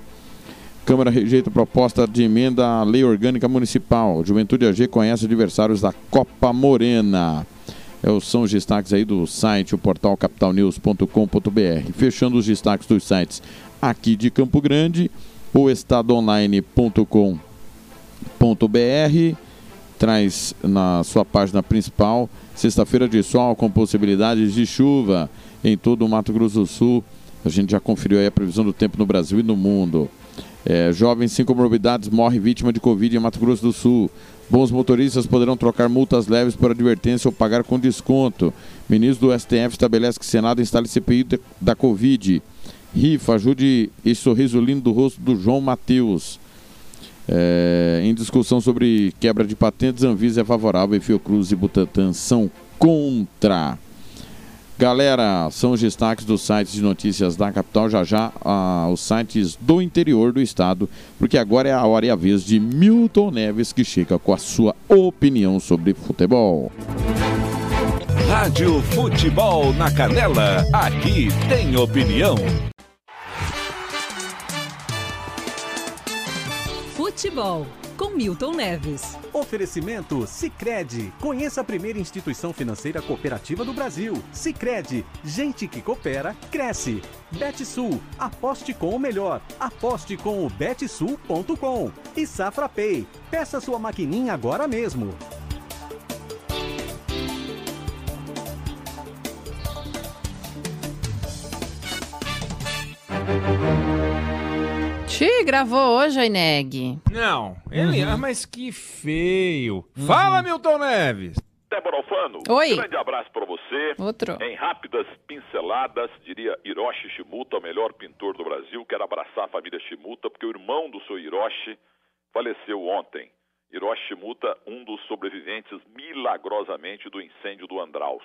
Câmara rejeita proposta de emenda à lei orgânica municipal. Juventude AG conhece adversários da Copa Morena. É, são os destaques aí do site, o portal capitalnews.com.br. Fechando os destaques dos sites aqui de Campo Grande, o estadoonline.com.br traz na sua página principal sexta-feira de sol com possibilidades de chuva em todo o Mato Grosso do Sul. A gente já conferiu aí a previsão do tempo no Brasil e no mundo. É, jovem sem comorbidades morre vítima de Covid em Mato Grosso do Sul. Bons motoristas poderão trocar multas leves por advertência ou pagar com desconto. Ministro do STF estabelece que o Senado instale CPI da Covid. Rifa, ajude esse sorriso lindo do rosto do João Matheus. É, em discussão sobre quebra de patentes, Anvisa é favorável e Fiocruz e Butantan são contra. Galera, são os destaques dos sites de notícias da capital, já já ah, os sites do interior do estado, porque agora é a hora e a vez de Milton Neves que chega com a sua opinião sobre futebol. Rádio Futebol na Canela, aqui tem opinião. Futebol com Milton Neves. Oferecimento Sicredi. Conheça a primeira instituição financeira cooperativa do Brasil. Sicredi. Gente que coopera cresce. Betsul. Aposte com o melhor. Aposte com o betsul.com. E Safra Pay. Peça sua maquininha agora mesmo. Ti gravou hoje, Aineg? Não, ele, Uhum. ah, mas que feio. Fala, Milton Neves. Débora Alfano, Oi. um grande abraço para você. Outro. Em rápidas pinceladas, diria Hiroshi Shimuta, o melhor pintor do Brasil. Quero abraçar a família Shimuta, porque o irmão do seu Hiroshi faleceu ontem. Hiroshi Shimuta, um dos sobreviventes milagrosamente do incêndio do Andraus.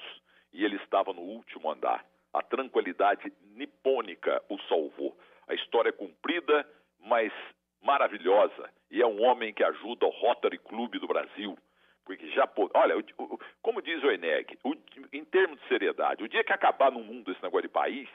E ele estava no último andar. A tranquilidade nipônica o salvou. A história é cumprida, mas maravilhosa. E é um homem que ajuda o Rotary Club do Brasil. Porque já, olha, como diz o Eneg, em termos de seriedade, o dia que acabar no mundo esse negócio de país,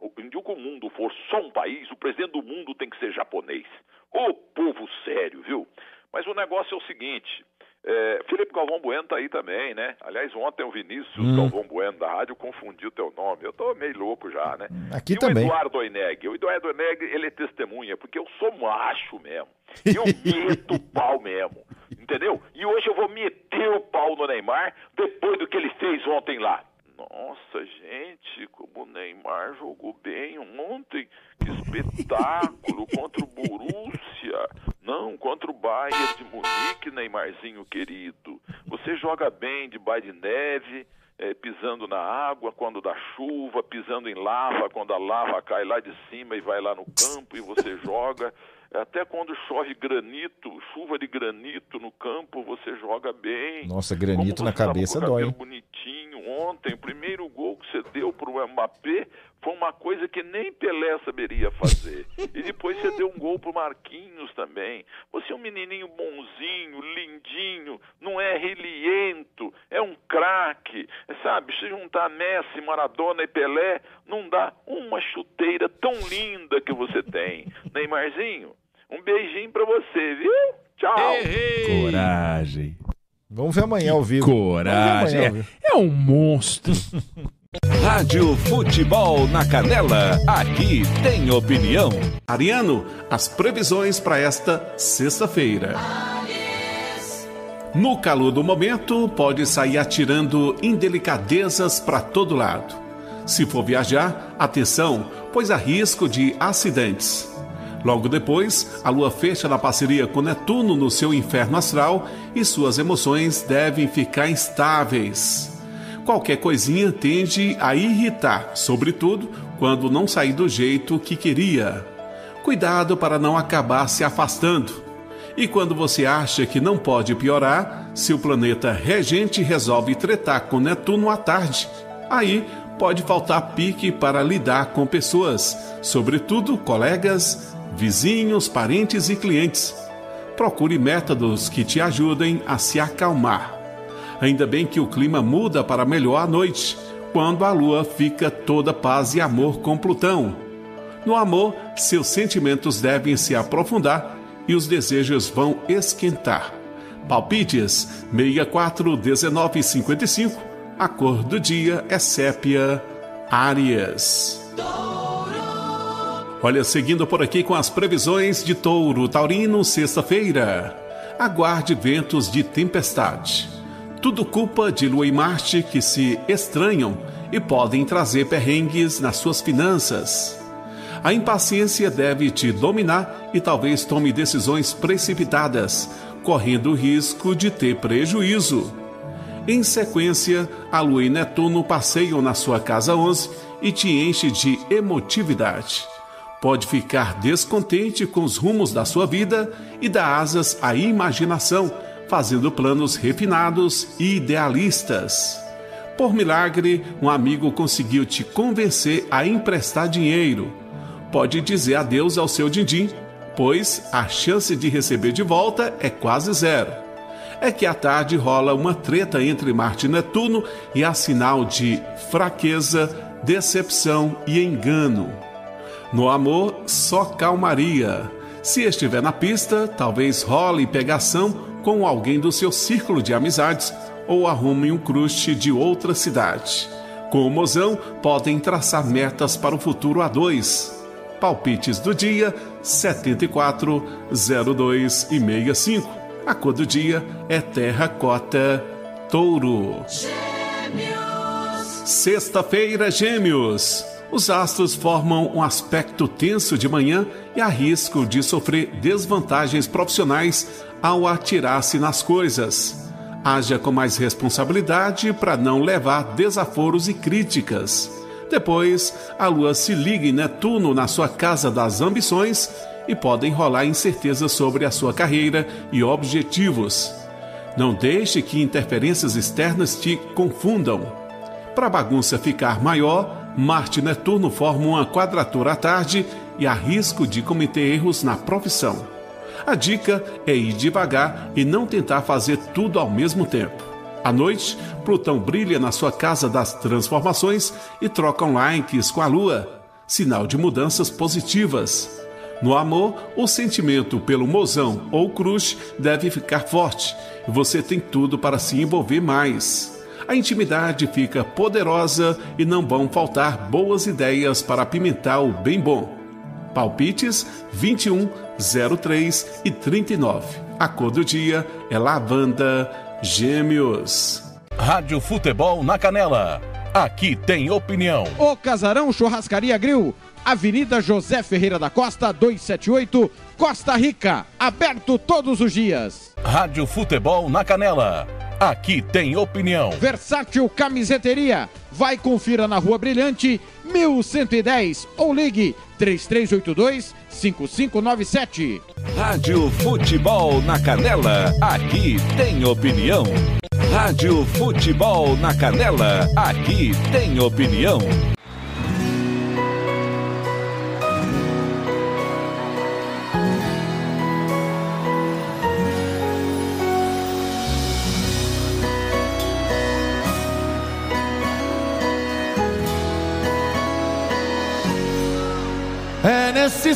o dia que o mundo for só um país, o presidente do mundo tem que ser japonês. Ô povo sério, viu? Mas o negócio é o seguinte, é, Felipe Galvão Bueno tá aí também, né? Aliás, ontem o Vinícius Hum. Galvão Bueno da rádio confundiu o teu nome. Eu tô meio louco já, né? Aqui e também. o Eduardo Oineg? O Eduardo Oineg, ele é testemunha, porque eu sou macho mesmo. Eu meto o pau mesmo. Entendeu? E hoje eu vou meter o pau no Neymar depois do que ele fez ontem lá. Nossa, gente, como o Neymar jogou bem ontem. Que espetáculo contra o Borussia. Não, contra o Bayern de Munique, Neymarzinho querido. Você joga bem debaixo de neve, eh, pisando na água quando dá chuva, pisando em lava quando a lava cai lá de cima e vai lá no campo e você joga. Até quando chove granito, chuva de granito no campo, você joga bem. Nossa, granito na cabeça o dói, hein? bonitinho ontem, o primeiro gol que você deu pro Mbappé foi uma coisa que nem Pelé saberia fazer. e depois você deu um gol pro Marquinhos também. Você é um menininho bonzinho, lindinho, não é reliento, é um craque, sabe? Se juntar Messi, Maradona e Pelé, não dá uma chuteira tão linda que você tem. Neymarzinho, um beijinho pra você, viu? Tchau. Coragem. Vamos ver amanhã ao vivo. Coragem. Amanhã ao vivo. É, é um monstro. Rádio Futebol na Canela, aqui tem opinião. Ariano, as previsões para esta sexta-feira. No calor do momento, pode sair atirando indelicadezas para todo lado. Se for viajar, atenção, pois há risco de acidentes. Logo depois, a Lua fecha na parceria com Netuno no seu inferno astral e suas emoções devem ficar instáveis. Qualquer coisinha tende a irritar, sobretudo quando não sair do jeito que queria. Cuidado para não acabar se afastando. E quando você acha que não pode piorar, se o planeta regente resolve tretar com Netuno à tarde, aí pode faltar pique para lidar com pessoas, sobretudo colegas, vizinhos, parentes e clientes. Procure métodos que te ajudem a se acalmar. Ainda bem que o clima muda para melhor à noite, quando a lua fica toda paz e amor com Plutão. No amor, seus sentimentos devem se aprofundar e os desejos vão esquentar. Palpites 64 19 55. A cor do dia é sépia. Áries. Olha, seguindo por aqui com as previsões de Touro Taurino, sexta-feira. Aguarde ventos de tempestade. Tudo culpa de Lua e Marte que se estranham e podem trazer perrengues nas suas finanças. A impaciência deve te dominar e talvez tome decisões precipitadas, correndo o risco de ter prejuízo. Em sequência, a Lua e Netuno passeiam na sua casa 11 e te enche de emotividade. Pode ficar descontente com os rumos da sua vida e dá asas à imaginação, fazendo planos refinados e idealistas. Por milagre, um amigo conseguiu te convencer a emprestar dinheiro. Pode dizer adeus ao seu din-din, pois a chance de receber de volta é quase zero. É que à tarde rola uma treta entre Marte e Netuno e há sinal de fraqueza, decepção e engano. No amor, só calmaria. Se estiver na pista, talvez role pegação com alguém do seu círculo de amizades ou arrume um crush de outra cidade. Com o mozão, podem traçar metas para o futuro a dois. Palpites do dia 74, 02 e 65. A cor do dia é terracota touro. Sexta-feira, Gêmeos. Os astros formam um aspecto tenso de manhã e há risco de sofrer desvantagens profissionais ao atirar-se nas coisas. Haja com mais responsabilidade para não levar desaforos e críticas. Depois, a lua se liga em Netuno na sua casa das ambições e podem rolar incertezas sobre a sua carreira e objetivos. Não deixe que interferências externas te confundam. Para a bagunça ficar maior, Marte e Netuno formam uma quadratura à tarde e há risco de cometer erros na profissão. A dica é ir devagar e não tentar fazer tudo ao mesmo tempo. À noite, Plutão brilha na sua casa das transformações e trocam likes com a Lua, sinal de mudanças positivas. No amor, o sentimento pelo mozão ou crush deve ficar forte e você tem tudo para se envolver mais. A intimidade fica poderosa e não vão faltar boas ideias para apimentar o bem bom. Palpites 21, 03 e 39. A cor do dia é lavanda, gêmeos. Rádio Futebol na Canela. Aqui tem opinião. O Casarão Churrascaria Grill, Avenida José Ferreira da Costa, 278, Costa Rica. Aberto todos os dias. Rádio Futebol na Canela. Aqui tem opinião. Versátil Camiseteria. Vai confira na Rua Brilhante, 1110 ou ligue 3382 5597. Rádio Futebol na Canela, aqui tem opinião. Rádio Futebol na Canela, aqui tem opinião. É nesse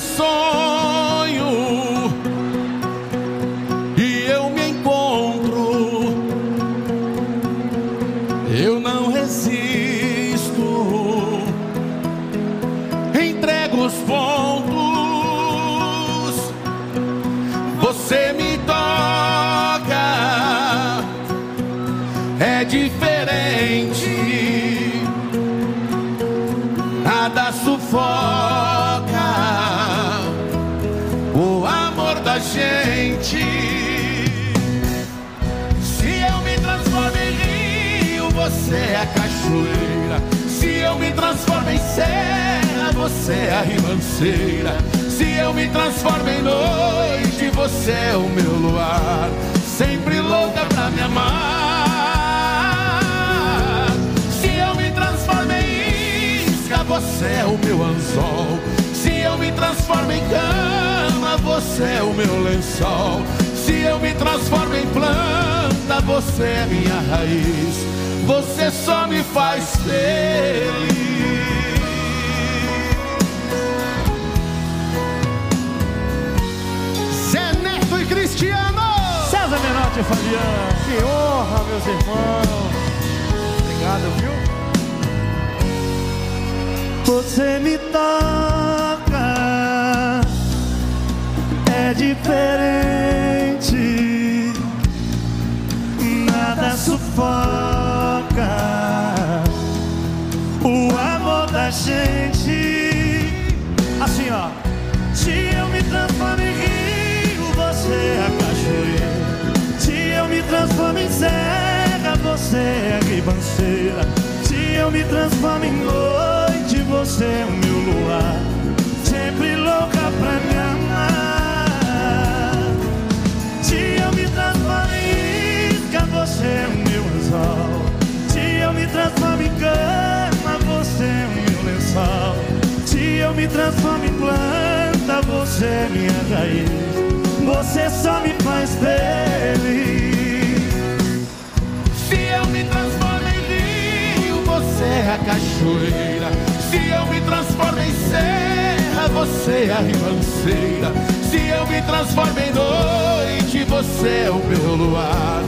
você é a ribanceira. Se eu me transformo em noite, você é o meu luar. Sempre louca pra me amar. Se eu me transformo em isca, você é o meu anzol. Se eu me transformo em cama, você é o meu lençol. Se eu me transformo em planta, você é minha raiz. Você só me faz feliz. Fabiano. Que honra, meus irmãos. Obrigado, viu? Você me toca, é diferente, nada sufoca me transformo em noite, você é o meu luar. Sempre louca pra me amar. Eu me transformo em isca, você é o meu anzol. Eu me transformo em cama, você é o meu lençol. Eu me transformo em planta, você é minha raiz. Você só me faz feliz. Cachoeira. Se eu me transformo em serra, você é a ribanceira. Se eu me transformo em noite, você é o meu luar.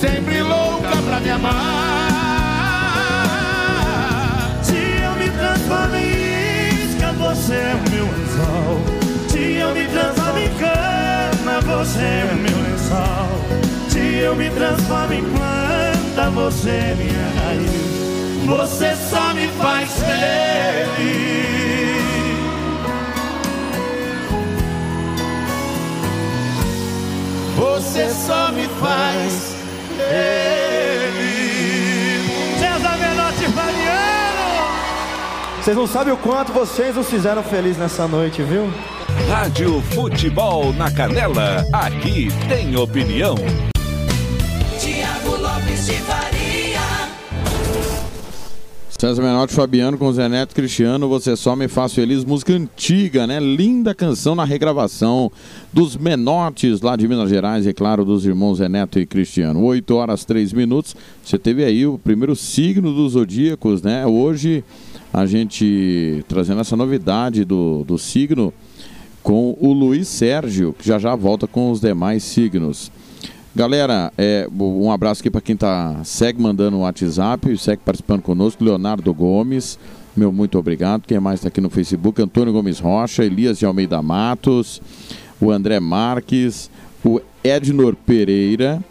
Sempre louca pra me amar. Se eu me transformo em isca, você é o meu anzol. Se eu me transformo em cama, você é o meu lençol. Se eu me transformo em planta, você é minha raiz. Você só me faz feliz. Você só me faz feliz. César Menotti Fabiano. Vocês não sabem o quanto vocês nos fizeram feliz nessa noite, viu? Rádio Futebol na Canela, aqui tem opinião. César Menotti Fabiano com Zé Neto Cristiano, Você Só Me Faz Feliz, música antiga, né? Linda canção na regravação dos Menotes lá de Minas Gerais e, claro, dos irmãos Zé Neto e Cristiano. 8 horas 3 minutos. Você teve aí o primeiro signo dos zodíacos, né? Hoje a gente trazendo essa novidade do, do signo com o Luiz Sérgio, que já já volta com os demais signos. Galera, é, um abraço aqui para quem tá segue mandando o WhatsApp, segue participando conosco, Leonardo Gomes, meu muito obrigado. Quem mais está aqui no Facebook? Antônio Gomes Rocha, Elias de Almeida Matos, o André Marques, o Ednor Pereira,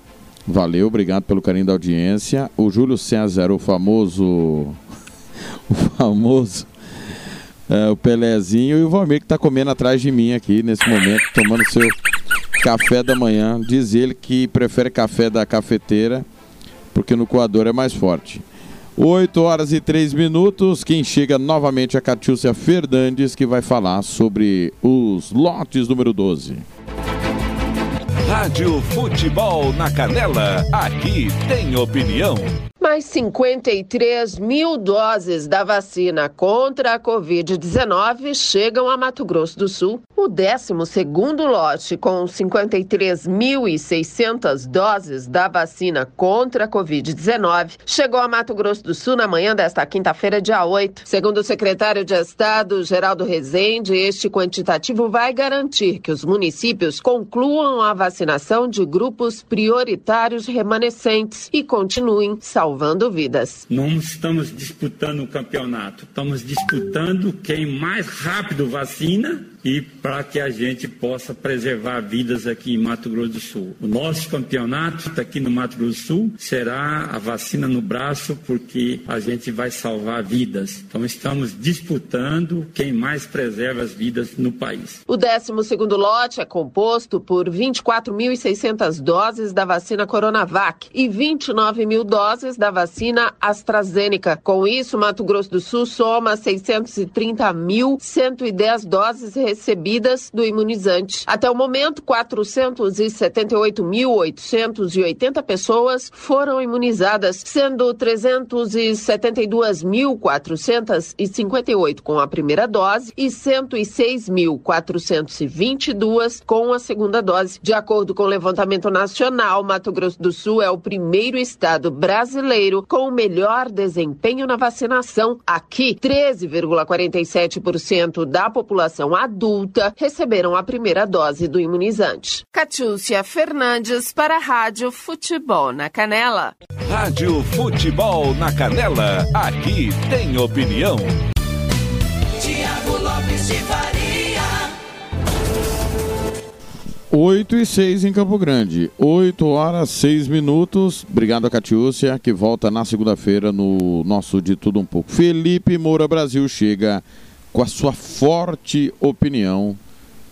valeu, obrigado pelo carinho da audiência. O Júlio César, o famoso, o famoso é, o Pelezinho e o Valmir que está comendo atrás de mim aqui nesse momento, tomando seu café da manhã. Diz ele que prefere café da cafeteira porque no coador é mais forte. 8 horas e 3 minutos. Quem chega novamente é a Catiúcia Fernandes, que vai falar sobre os lotes número 12. Rádio Futebol na Canela, aqui tem opinião. Mais 53 mil doses da vacina contra a Covid-19 chegam a Mato Grosso do Sul. O 12º lote, com 53.600 doses da vacina contra a Covid-19, chegou a Mato Grosso do Sul na manhã desta quinta-feira, dia 8. Segundo o secretário de Estado, Geraldo Rezende, este quantitativo vai garantir que os municípios concluam a vacinação de grupos prioritários remanescentes e continuem salvando vidas. Não estamos disputando o campeonato, estamos disputando quem mais rápido vacina e para que a gente possa preservar vidas aqui em Mato Grosso do Sul. O nosso campeonato aqui no Mato Grosso do Sul será a vacina no braço, porque a gente vai salvar vidas. Então estamos disputando quem mais preserva as vidas no país. O 12º lote é composto por 24.600 doses da vacina Coronavac e 29 mil doses da vacina AstraZeneca. Com isso, Mato Grosso do Sul soma 630.110 doses recebidas do imunizante. Até o momento, 478.880 pessoas foram imunizadas, sendo 372.458 com a primeira dose e 106.422 com a segunda dose. De acordo com o levantamento nacional, Mato Grosso do Sul é o primeiro estado brasileiro com o melhor desempenho na vacinação. Aqui, 13,47% da população adulta receberam a primeira dose do imunizante. Catiúcia Fernandes para a Rádio Futebol na Canela. Rádio Futebol na Canela. Aqui tem opinião. Tiago Lopes de Faria. 8 e 6 em Campo Grande. 8 horas 6 minutos. Obrigado a Catiúcia, que volta na segunda-feira no nosso De Tudo Um Pouco. Felipe Moura Brasil chega com a sua forte opinião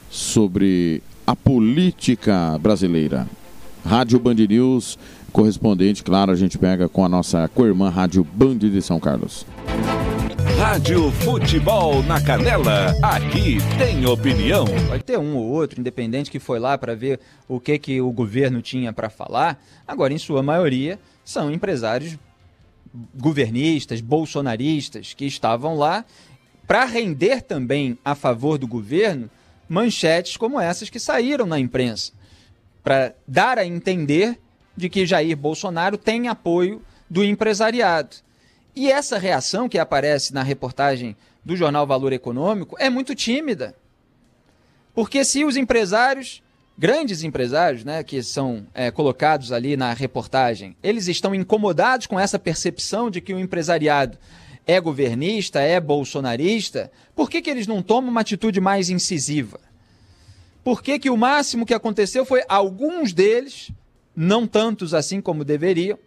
sobre a política brasileira. Rádio Band News, correspondente, claro, a gente pega com a nossa co-irmã Rádio Band de São Carlos. Rádio Futebol na Canela. Aqui tem opinião. Pode ter um ou outro, independente, que foi lá para ver o que, que o governo tinha para falar. Agora, em sua maioria, são empresários governistas, bolsonaristas, que estavam lá para render também a favor do governo manchetes como essas que saíram na imprensa, para dar a entender de que Jair Bolsonaro tem apoio do empresariado. E essa reação que aparece na reportagem do jornal Valor Econômico é muito tímida. Porque se os empresários, grandes empresários, né, que são é, colocados ali na reportagem, eles estão incomodados com essa percepção de que o empresariado é governista, é bolsonarista, por que, que eles não tomam uma atitude mais incisiva? Por que, que o máximo que aconteceu foi alguns deles, não tantos assim como deveriam,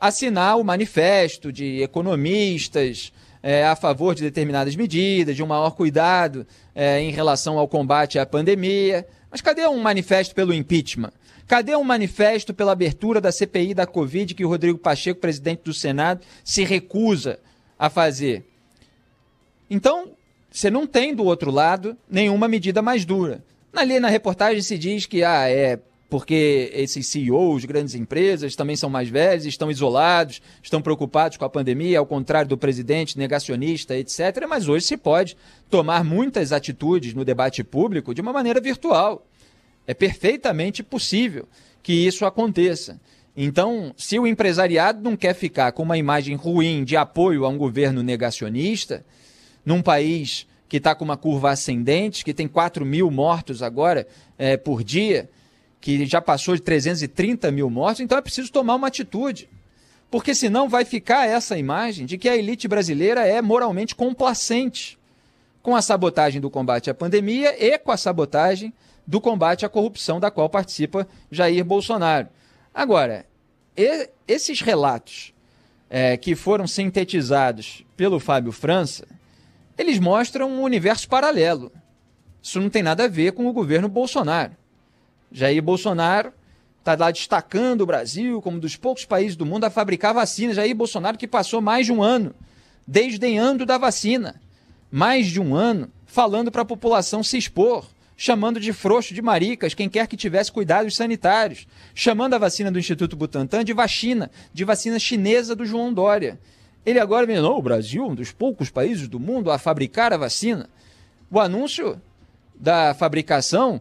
assinar o manifesto de economistas é, a favor de determinadas medidas, de um maior cuidado é, em relação ao combate à pandemia. Mas cadê um manifesto pelo impeachment? Cadê um manifesto pela abertura da CPI da Covid que o Rodrigo Pacheco, presidente do Senado, se recusa a fazer? Então, você não tem do outro lado nenhuma medida mais dura. Ali na reportagem se diz que ah, é porque esses CEOs de grandes empresas também são mais velhos, estão isolados, estão preocupados com a pandemia, ao contrário do presidente negacionista, etc. Mas hoje se pode tomar muitas atitudes no debate público de uma maneira virtual. É perfeitamente possível que isso aconteça. Então, se o empresariado não quer ficar com uma imagem ruim de apoio a um governo negacionista, num país que está com uma curva ascendente, que tem 4 mil mortos agora é, por dia, que já passou de 330 mil mortos, então é preciso tomar uma atitude. Porque senão vai ficar essa imagem de que a elite brasileira é moralmente complacente com a sabotagem do combate à pandemia e com a sabotagem do combate à corrupção da qual participa Jair Bolsonaro. Agora, esses relatos é, que foram sintetizados pelo Fábio França, eles mostram um universo paralelo. Isso não tem nada a ver com o governo Bolsonaro. Jair Bolsonaro está lá destacando o Brasil como um dos poucos países do mundo a fabricar vacinas. Jair Bolsonaro que passou mais de um ano desdenhando da vacina. Mais de um ano falando para a população se expor, chamando de frouxo de maricas quem quer que tivesse cuidados sanitários, chamando a vacina do Instituto Butantan de vacina, de vacina chinesa do João Dória. Ele agora me não, o Brasil, um dos poucos países do mundo a fabricar a vacina. O anúncio da fabricação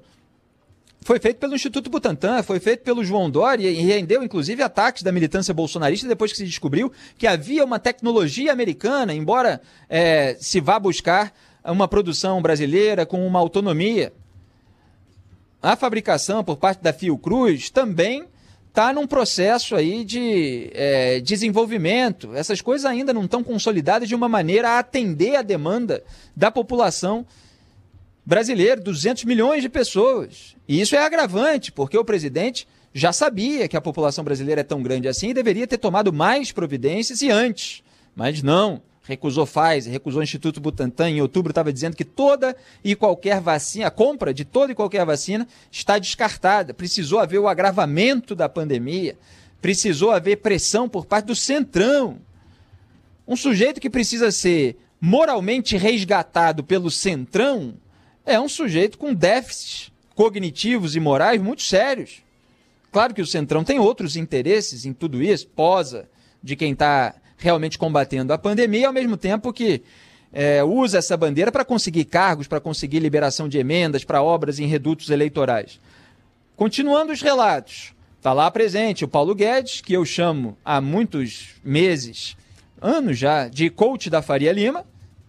foi feito pelo Instituto Butantan, foi feito pelo João Dória e rendeu inclusive ataques da militância bolsonarista depois que se descobriu que havia uma tecnologia americana, embora é, se vá buscar uma produção brasileira com uma autonomia. A fabricação por parte da Fiocruz também está num processo aí de é, desenvolvimento. Essas coisas ainda não estão consolidadas de uma maneira a atender a demanda da população brasileiro, 200 milhões de pessoas. E isso é agravante, porque o presidente já sabia que a população brasileira é tão grande assim e deveria ter tomado mais providências e antes. Mas não, recusou Pfizer, recusou o Instituto Butantan. Em outubro estava dizendo que toda e qualquer vacina, a compra de toda e qualquer vacina está descartada. Precisou haver o agravamento da pandemia, precisou haver pressão por parte do Centrão. Um sujeito que precisa ser moralmente resgatado pelo Centrão é um sujeito com déficits cognitivos e morais muito sérios. Claro que o Centrão tem outros interesses em tudo isso, posa de quem está realmente combatendo a pandemia, ao mesmo tempo que é, usa essa bandeira para conseguir cargos, para conseguir liberação de emendas para obras em redutos eleitorais. Continuando os relatos, está lá presente o Paulo Guedes, que eu chamo há muitos meses, anos já, de coach da Faria Lima,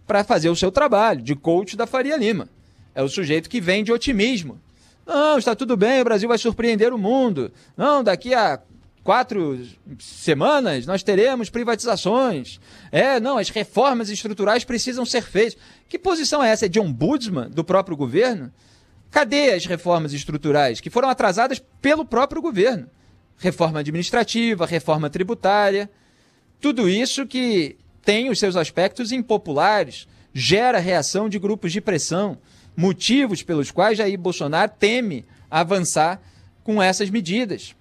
para fazer o seu trabalho, de coach da Faria Lima. É o sujeito que vem de otimismo. Não, está tudo bem, o Brasil vai surpreender o mundo. Não, daqui a quatro semanas nós teremos privatizações. É, não, as reformas estruturais precisam ser feitas. Que posição é essa? É de ombudsman do próprio governo? Cadê as reformas estruturais que foram atrasadas pelo próprio governo? Reforma administrativa, reforma tributária, tudo isso que tem os seus aspectos impopulares, gera reação de grupos de pressão, motivos pelos quais Jair Bolsonaro teme avançar com essas medidas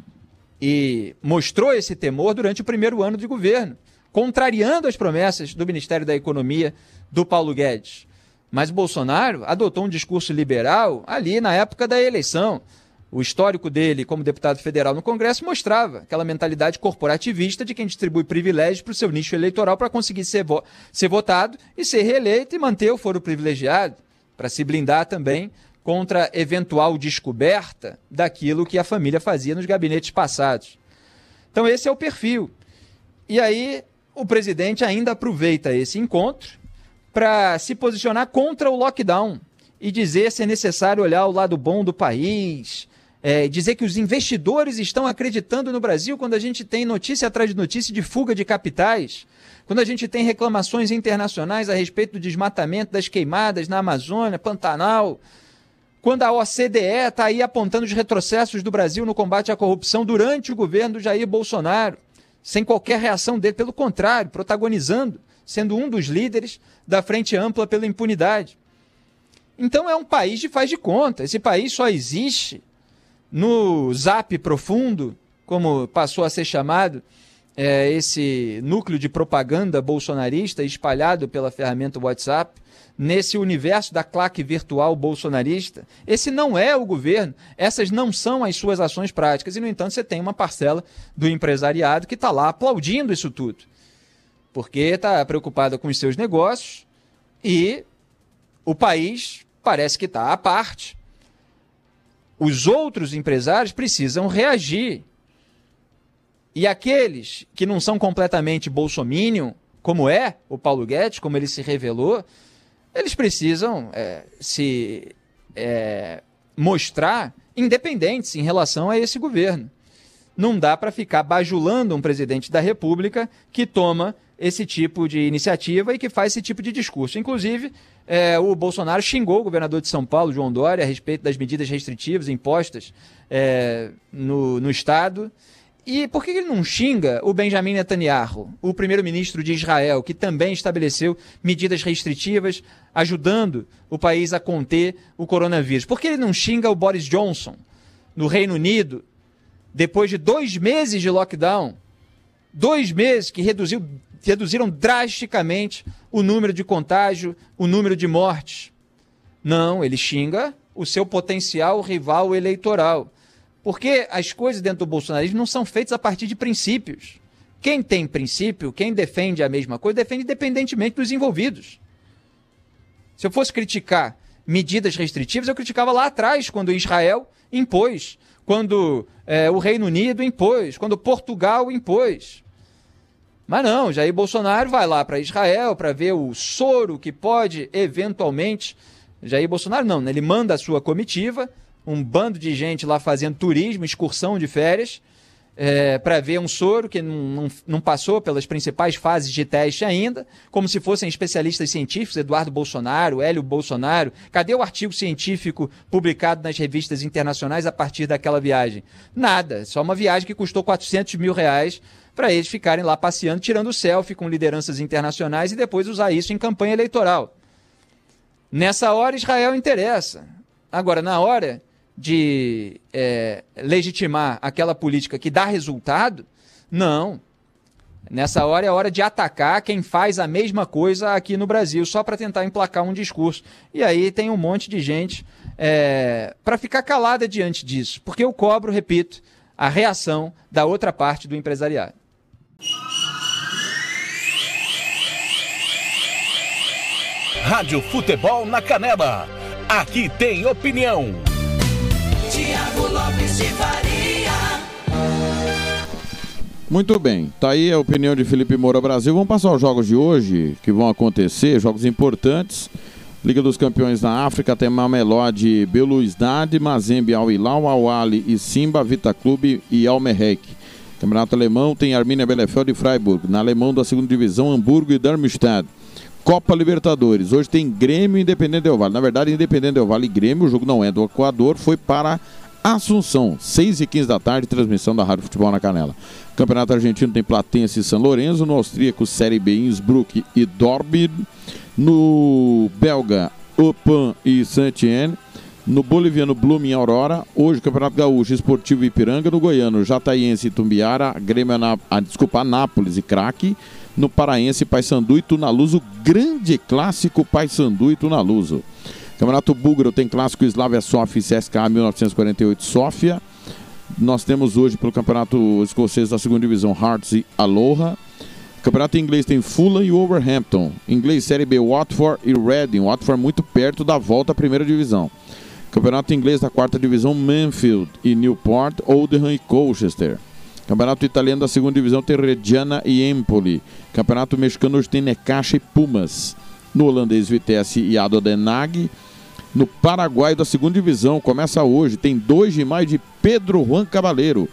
e mostrou esse temor durante o primeiro ano de governo, contrariando as promessas do Ministério da Economia do Paulo Guedes. Mas Bolsonaro adotou um discurso liberal ali na época da eleição. O histórico dele como deputado federal no Congresso mostrava aquela mentalidade corporativista de quem distribui privilégios para o seu nicho eleitoral para conseguir ser, vo ser votado e ser reeleito e manter o foro privilegiado, para se blindar também contra eventual descoberta daquilo que a família fazia nos gabinetes passados. Então, esse é o perfil. E aí, o presidente ainda aproveita esse encontro para se posicionar contra o lockdown e dizer se é necessário olhar o lado bom do país, é, dizer que os investidores estão acreditando no Brasil quando a gente tem notícia atrás de notícia de fuga de capitais, quando a gente tem reclamações internacionais a respeito do desmatamento das queimadas na Amazônia, Pantanal, quando a OCDE está aí apontando os retrocessos do Brasil no combate à corrupção durante o governo do Jair Bolsonaro, sem qualquer reação dele, pelo contrário, protagonizando, sendo um dos líderes da Frente Ampla pela Impunidade. Então é um país de faz de conta. Esse país só existe no zap profundo, como passou a ser chamado, é, esse núcleo de propaganda bolsonarista espalhado pela ferramenta WhatsApp, nesse universo da claque virtual bolsonarista, esse não é o governo, essas não são as suas ações práticas. E, no entanto, você tem uma parcela do empresariado que está lá aplaudindo isso tudo. Porque está preocupada com os seus negócios e o país parece que está à parte. Os outros empresários precisam reagir. E aqueles que não são completamente bolsominion, como é o Paulo Guedes, como ele se revelou, eles precisam é, se é, mostrar independentes em relação a esse governo. Não dá para ficar bajulando um presidente da República que toma esse tipo de iniciativa e que faz esse tipo de discurso. Inclusive, é, o Bolsonaro xingou o governador de São Paulo, João Dória, a respeito das medidas restritivas impostas é, no, no Estado. E por que ele não xinga o Benjamin Netanyahu, o primeiro-ministro de Israel, que também estabeleceu medidas restritivas, ajudando o país a conter o coronavírus? Por que ele não xinga o Boris Johnson, no Reino Unido, depois de dois meses de lockdown? Dois meses que reduziu, reduziram drasticamente o número de contágio, o número de mortes. Não, ele xinga o seu potencial rival eleitoral porque as coisas dentro do bolsonarismo não são feitas a partir de princípios. Quem tem princípio, quem defende a mesma coisa, defende independentemente dos envolvidos. Se eu fosse criticar medidas restritivas, eu criticava lá atrás, quando Israel impôs, quando é, o Reino Unido impôs, quando Portugal impôs. Mas não, Jair Bolsonaro vai lá para Israel para ver o soro que pode eventualmente. Jair Bolsonaro não, né? ele manda a sua comitiva um bando de gente lá fazendo turismo, excursão de férias, é, para ver um soro que não, não, não, passou pelas principais fases de teste ainda, como se fossem especialistas científicos, Eduardo Bolsonaro, Hélio Bolsonaro. Cadê o artigo científico publicado nas revistas internacionais a partir daquela viagem? Nada, só uma viagem que custou 400 mil reais para eles ficarem lá passeando, tirando selfie com lideranças internacionais e depois usar isso em campanha eleitoral. Nessa hora, Israel interessa. Agora, na hora de é, legitimar aquela política que dá resultado, não. Nessa hora é hora de atacar quem faz a mesma coisa aqui no Brasil, só para tentar emplacar um discurso. E aí tem um monte de gente é, para ficar calada diante disso, porque eu cobro, repito, a reação da outra parte do empresariado. Rádio Futebol na Canela. Aqui tem opinião. Tiago Lopes de Faria. Muito bem, tá aí a opinião de Felipe Moura Brasil. Vamos passar os jogos de hoje que vão acontecer, jogos importantes. Liga dos Campeões na África tem Mamelodi, Belouizdade, Mazembe, Al Hilal, Al e Simba, Vita Clube e Almerrec. Campeonato Alemão tem Arminia Bielefeld e Freiburg. Na Alemão da segunda divisão, Hamburgo e Darmstadt. Copa Libertadores. Hoje tem Grêmio Independente Del Vale. Na verdade, Independente Del Vale e Grêmio, o jogo não é do Equador, foi para Assunção, 6 e 15 da tarde, transmissão da Rádio Futebol na Canela. Campeonato Argentino tem Platense e São Lourenço, no austríaco Série B, Innsbruck e Dortmund, no belga, Opan e Saint-Étienne, no boliviano Blooming Aurora, hoje Campeonato Gaúcho Esportivo Ipiranga, no goiano Jataiense e Tumbiara, Grêmio, ah, desculpa, Anápolis e Craque, no Paraense, Paysandu e Tunaluso, grande clássico Paysandu e Tunaluso. Campeonato Búlgaro tem clássico Slavia Sofia e CSKA 1948 Sofia. Nós temos hoje pelo Campeonato Escocês da segunda divisão Hearts e Aloha. Campeonato inglês tem Fulham e Wolverhampton. Inglês Série B Watford e Reading. Watford muito perto da volta à primeira divisão. Campeonato inglês da quarta divisão Manfield e Newport, Oldham e Colchester. Campeonato italiano da segunda divisão tem Reggiana e Empoli. Campeonato mexicano hoje tem Necaxa e Pumas. No holandês Vitesse e Ado Denag. No Paraguai da segunda divisão, começa hoje, tem 2 de maio de Pedro Juan Cabaleiro.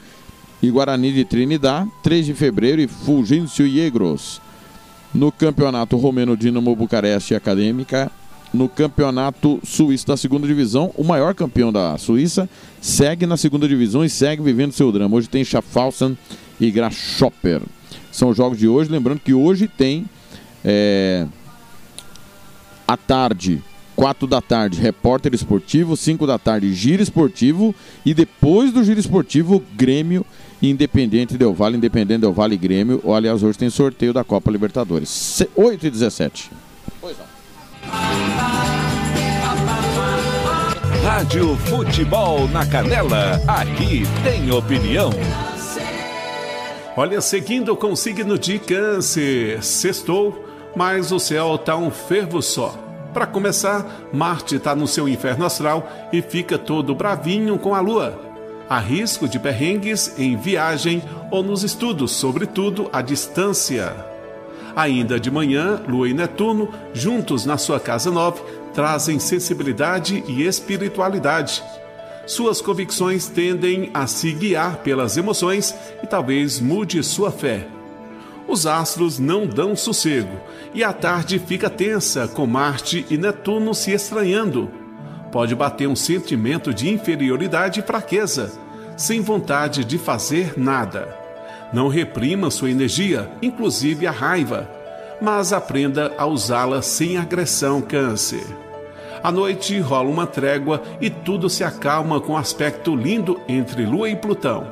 E Guarani de Trinidad, 3 de fevereiro e Fulgêncio Iegros. No campeonato romeno Dinamo Bucareste Acadêmica, no campeonato suíço da segunda divisão. O maior campeão da Suíça segue na segunda divisão e segue vivendo seu drama. Hoje tem Schaffhausen e Grasshopper. São os jogos de hoje. Lembrando que hoje tem é, à tarde, 4 da tarde, repórter esportivo, 5 da tarde, giro esportivo e depois do giro esportivo, Grêmio Independente Del Vale, Independente Del Vale Grêmio. Ou, aliás, hoje tem sorteio da Copa Libertadores. 8 e 17. Pois não. Rádio Futebol na Canela, aqui tem opinião. Olha, seguindo com o signo de câncer, sextou, mas o céu tá um fervo só. Para começar, Marte está no seu inferno astral e fica todo bravinho com a Lua. Há risco de perrengues em viagem ou nos estudos, sobretudo à distância. Ainda de manhã, Lua e Netuno, juntos na sua casa 9, trazem sensibilidade e espiritualidade. Suas convicções tendem a se guiar pelas emoções e talvez mude sua fé. Os astros não dão sossego e a tarde fica tensa com Marte e Netuno se estranhando. Pode bater um sentimento de inferioridade e fraqueza, sem vontade de fazer nada. Não reprima sua energia, inclusive a raiva, mas aprenda a usá-la sem agressão, Câncer. À noite rola uma trégua e tudo se acalma com aspecto lindo entre Lua e Plutão.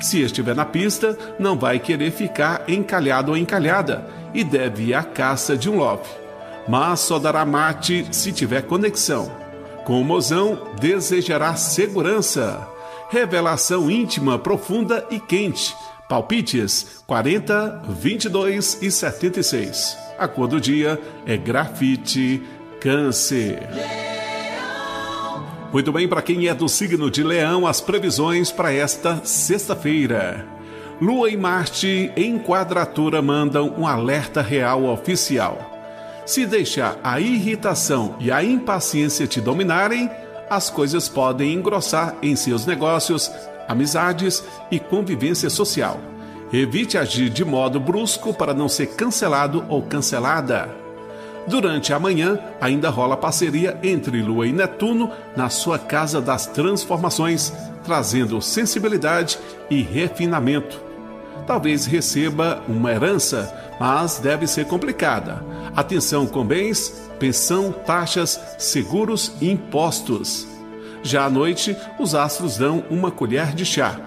Se estiver na pista, não vai querer ficar encalhado ou encalhada e deve ir à caça de um love. Mas só dará mate se tiver conexão. Com o mozão, desejará segurança. Revelação íntima, profunda e quente Palpites 40, 22 e 76. A cor do dia é grafite câncer. Muito bem, para quem é do signo de Leão, as previsões para esta sexta-feira. Lua e Marte em quadratura mandam um alerta real oficial. Se deixar a irritação e a impaciência te dominarem, as coisas podem engrossar em seus negócios, amizades e convivência social. Evite agir de modo brusco para não ser cancelado ou cancelada. Durante a manhã, ainda rola parceria entre Lua e Netuno na sua casa das transformações, trazendo sensibilidade e refinamento. Talvez receba uma herança, mas deve ser complicada. Atenção com bens, pensão, taxas, seguros e impostos. Já à noite, os astros dão uma colher de chá.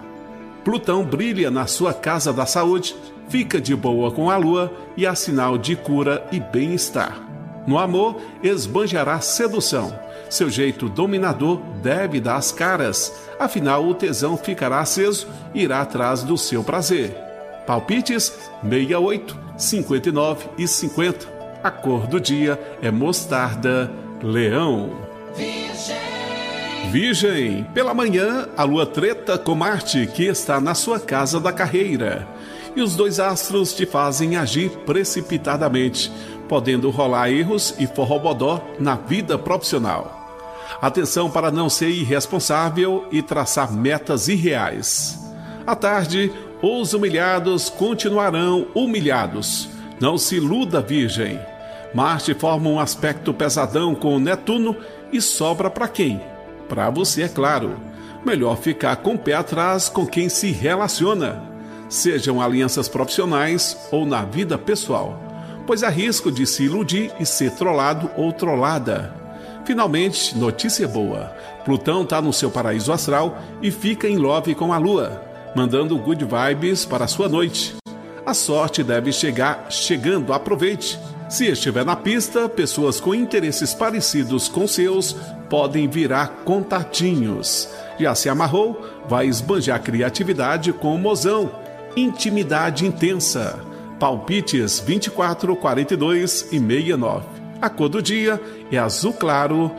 Plutão brilha na sua casa da saúde, fica de boa com a lua e é sinal de cura e bem-estar. No amor, esbanjará sedução. Seu jeito dominador deve dar as caras, afinal o tesão ficará aceso e irá atrás do seu prazer. Palpites 68, 59 e 50. A cor do dia é mostarda, leão. Virgem, pela manhã, a lua treta com Marte, que está na sua casa da carreira. E os dois astros te fazem agir precipitadamente, podendo rolar erros e forrobodó na vida profissional. Atenção para não ser irresponsável e traçar metas irreais. À tarde, os humilhados continuarão humilhados. Não se iluda, Virgem. Marte forma um aspecto pesadão com Netuno e sobra para quem? Para você, é claro. Melhor ficar com o pé atrás com quem se relaciona, sejam alianças profissionais ou na vida pessoal, pois há risco de se iludir e ser trollado ou trollada. Finalmente, notícia boa: Plutão está no seu paraíso astral e fica em love com a Lua, mandando good vibes para a sua noite. A sorte deve chegar chegando, aproveite. Se estiver na pista, pessoas com interesses parecidos com seus podem virar contatinhos. Já se amarrou, vai esbanjar criatividade com o mozão. Intimidade intensa. Palpites 24, 42 e 69. A cor do dia é azul claro,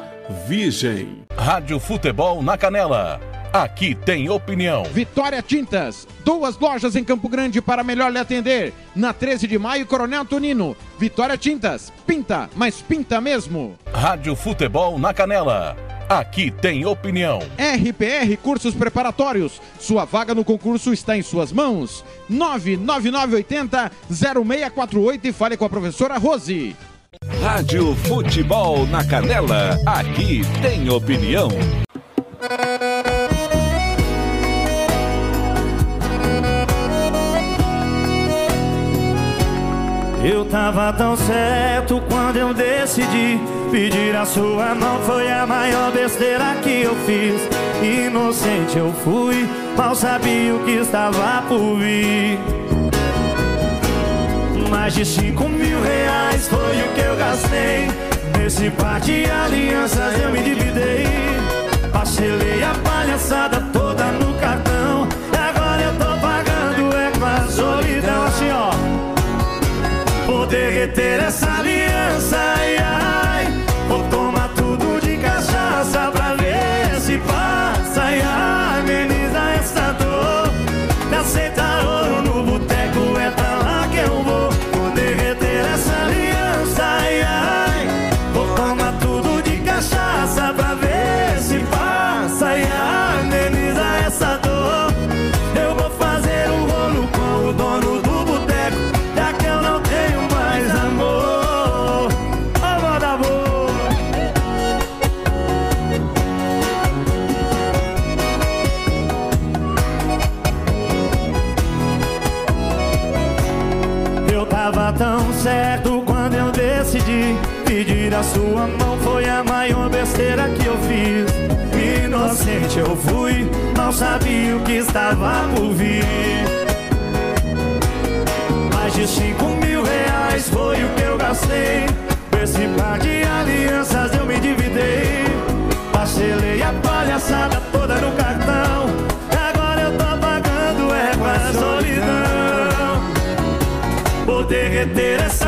virgem. Rádio Futebol na Canela. Aqui tem opinião. Vitória Tintas, duas lojas em Campo Grande para melhor lhe atender. Na 13 de maio, Coronel Tonino. Vitória Tintas, pinta, mas pinta mesmo. Rádio Futebol na Canela. Aqui tem opinião. RPR Cursos Preparatórios. Sua vaga no concurso está em suas mãos. 99980 0648 e fale com a professora Rose. Rádio Futebol na Canela. Aqui tem opinião. Eu tava tão certo quando eu decidi pedir a sua mão. Foi a maior besteira que eu fiz. Inocente eu fui, mal sabia o que estava por vir. Mais de cinco mil reais foi o que eu gastei. Nesse par de alianças eu me dividei. Parcelei a palhaçada toda Vou derreter besteira que eu fiz. Inocente eu fui, não sabia o que estava por vir. Mais de cinco mil reais foi o que eu gastei. Com esse par de alianças eu me dividei. Parcelei a palhaçada toda no cartão. E agora eu tô pagando é com a solidão. Vou derreter essa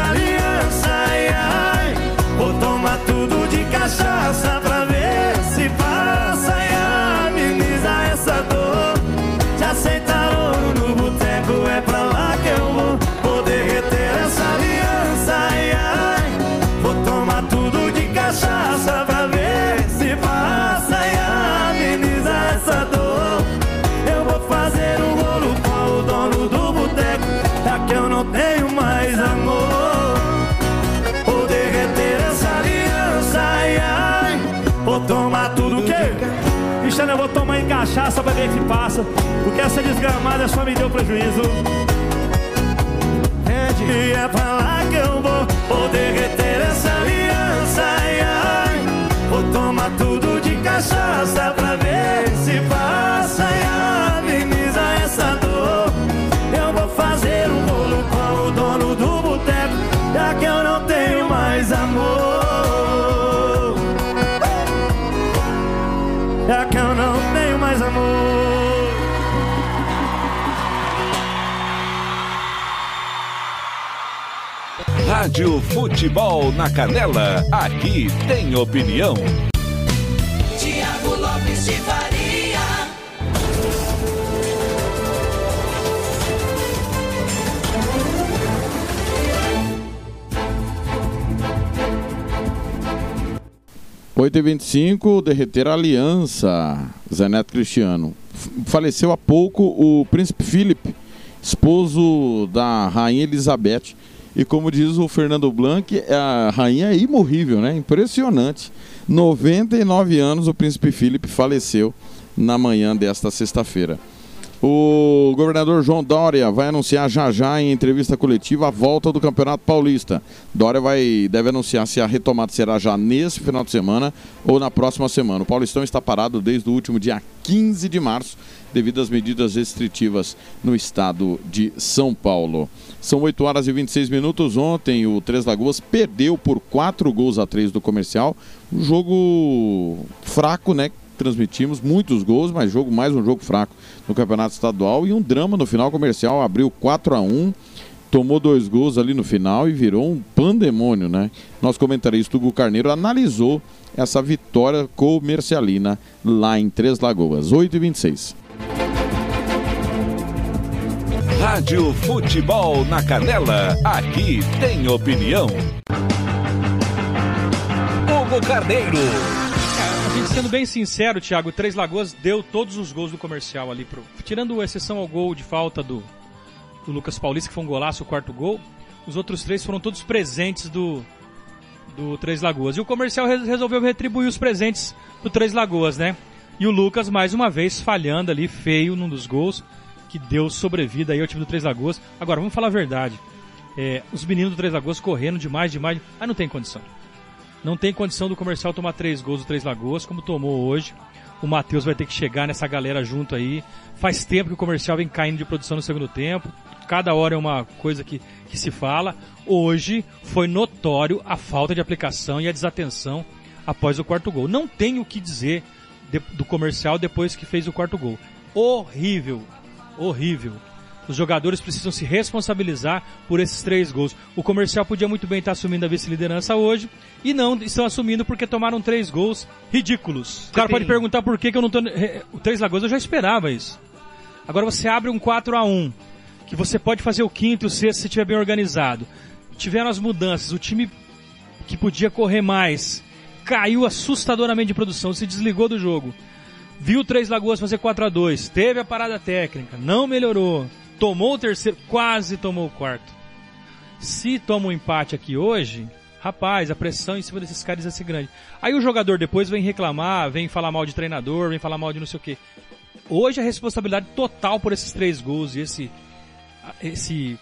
em cachaça pra ver se passa. Porque essa desgramada só me deu prejuízo. E é pra lá que eu vou, vou derreter essa aliança. Ai, ai. Vou tomar tudo de cachaça pra ver se passa. Rádio Futebol na Canela, aqui tem opinião. Tiago Lopes de Faria. Oito e 25 derreter a aliança, Zé Neto Cristiano. Faleceu há pouco o príncipe Philip, esposo da rainha Elizabeth. E como diz o Fernando Blanc, a rainha é imorrível, né? Impressionante. 99 anos o príncipe Philip faleceu na manhã desta sexta-feira. O governador João Dória vai anunciar já já em entrevista coletiva a volta do Campeonato Paulista. Dória vai, deve anunciar se a retomada será já nesse final de semana ou na próxima semana. O Paulistão está parado desde o último dia 15 de março devido às medidas restritivas no estado de São Paulo. São 8 horas e 26 minutos. Ontem o Três Lagoas perdeu por 4 gols a 3 do comercial. Um jogo fraco, né? Transmitimos muitos gols, mas jogo mais um jogo fraco no Campeonato Estadual e um drama no final comercial. Abriu 4 a 1 tomou dois gols ali no final e virou um pandemônio, né? Nosso comentarista Hugo Carneiro analisou essa vitória comercialina lá em Três Lagoas. 8 e 26 Rádio Futebol na Canela, aqui tem opinião. Hugo Carneiro. A gente sendo bem sincero, Thiago, Três Lagoas deu todos os gols do comercial ali. Pro... Tirando exceção ao gol de falta do, do Lucas Paulista, que foi um golaço, o quarto gol, os outros três foram todos presentes do, do Três Lagoas. E o comercial re- resolveu retribuir os presentes do Três Lagoas, né? E o Lucas, mais uma vez, falhando ali, feio num dos gols, que deu sobrevida aí ao time do Três Lagoas. Agora, vamos falar a verdade. É, os meninos do Três Lagoas correndo demais, demais. Ah, não tem condição. Não tem condição do comercial tomar três gols do Três Lagoas, como tomou hoje. O Matheus vai ter que chegar nessa galera junto aí. Faz tempo que o comercial vem caindo de produção no segundo tempo. Cada hora é uma coisa que, que se fala. Hoje foi notório a falta de aplicação e a desatenção após o quarto gol. Não tem o que dizer de- do comercial depois que fez o quarto gol. Horrível. Horrível. Os jogadores precisam se responsabilizar por esses três gols. O comercial podia muito bem estar assumindo a vice-liderança hoje e não estão assumindo porque tomaram três gols ridículos. O cara tem- pode perguntar por que, que eu não tô. eh, O Três Lagoas eu já esperava isso. Agora você abre um 4 a 1 que você pode fazer o quinto e o sexto se estiver bem organizado. Tiveram as mudanças, o time que podia correr mais caiu assustadoramente de produção, se desligou do jogo. Viu Três Lagoas fazer 4 a 2 teve a parada técnica, não melhorou, tomou o terceiro, quase tomou o quarto. Se toma um empate aqui hoje, rapaz, a pressão em cima desses caras ia ser grande. Aí o jogador depois vem reclamar, vem falar mal de treinador, vem falar mal de não sei o quê. Hoje a responsabilidade total por esses três gols e esse, esse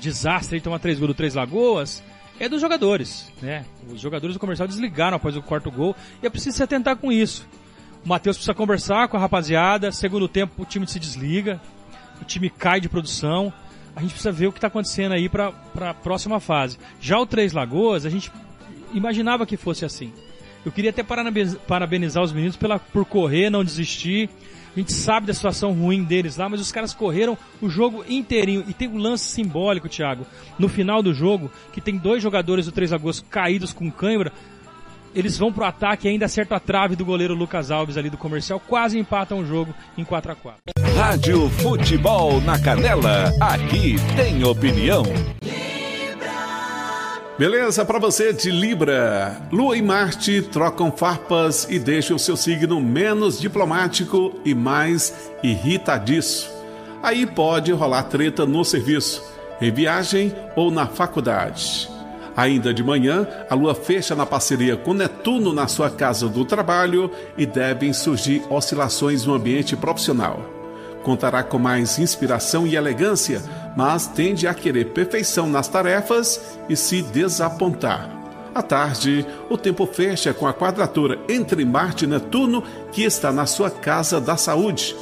desastre de tomar três gols do Três Lagoas é dos jogadores, né? Os jogadores do comercial desligaram após o quarto gol e é preciso se atentar com isso. O Matheus precisa conversar com a rapaziada, segundo tempo o time se desliga, o time cai de produção. A gente precisa ver o que está acontecendo aí para a próxima fase. Já o Três Lagoas, a gente imaginava que fosse assim. Eu queria até parabeniz- parabenizar os meninos pela, por correr, não desistir. A gente sabe da situação ruim deles lá, mas os caras correram o jogo inteirinho. E tem um lance simbólico, Thiago, no final do jogo, que tem dois jogadores do Três Lagoas caídos com cãibra. Eles vão pro ataque e ainda acertam a trave do goleiro Lucas Alves ali do comercial, quase empatam o jogo em 4 a 4 Rádio Futebol na Canela, aqui tem opinião. Beleza, para você de Libra. Lua e Marte trocam farpas e deixam o seu signo menos diplomático e mais irritadiço. Aí pode rolar treta no serviço, em viagem ou na faculdade. Ainda de manhã, a lua fecha na parceria com Netuno na sua casa do trabalho e devem surgir oscilações no ambiente profissional. Contará com mais inspiração e elegância, mas tende a querer perfeição nas tarefas e se desapontar. À tarde, o tempo fecha com a quadratura entre Marte e Netuno, que está na sua casa da saúde.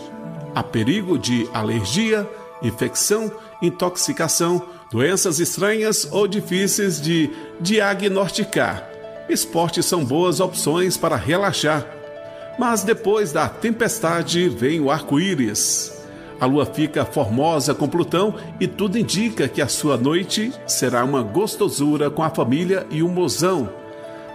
Há perigo de alergia, infecção, intoxicação, doenças estranhas ou difíceis de diagnosticar. Esportes são boas opções para relaxar. Mas depois da tempestade vem o arco-íris. A lua fica formosa com Plutão e tudo indica que a sua noite será uma gostosura com a família e o mozão.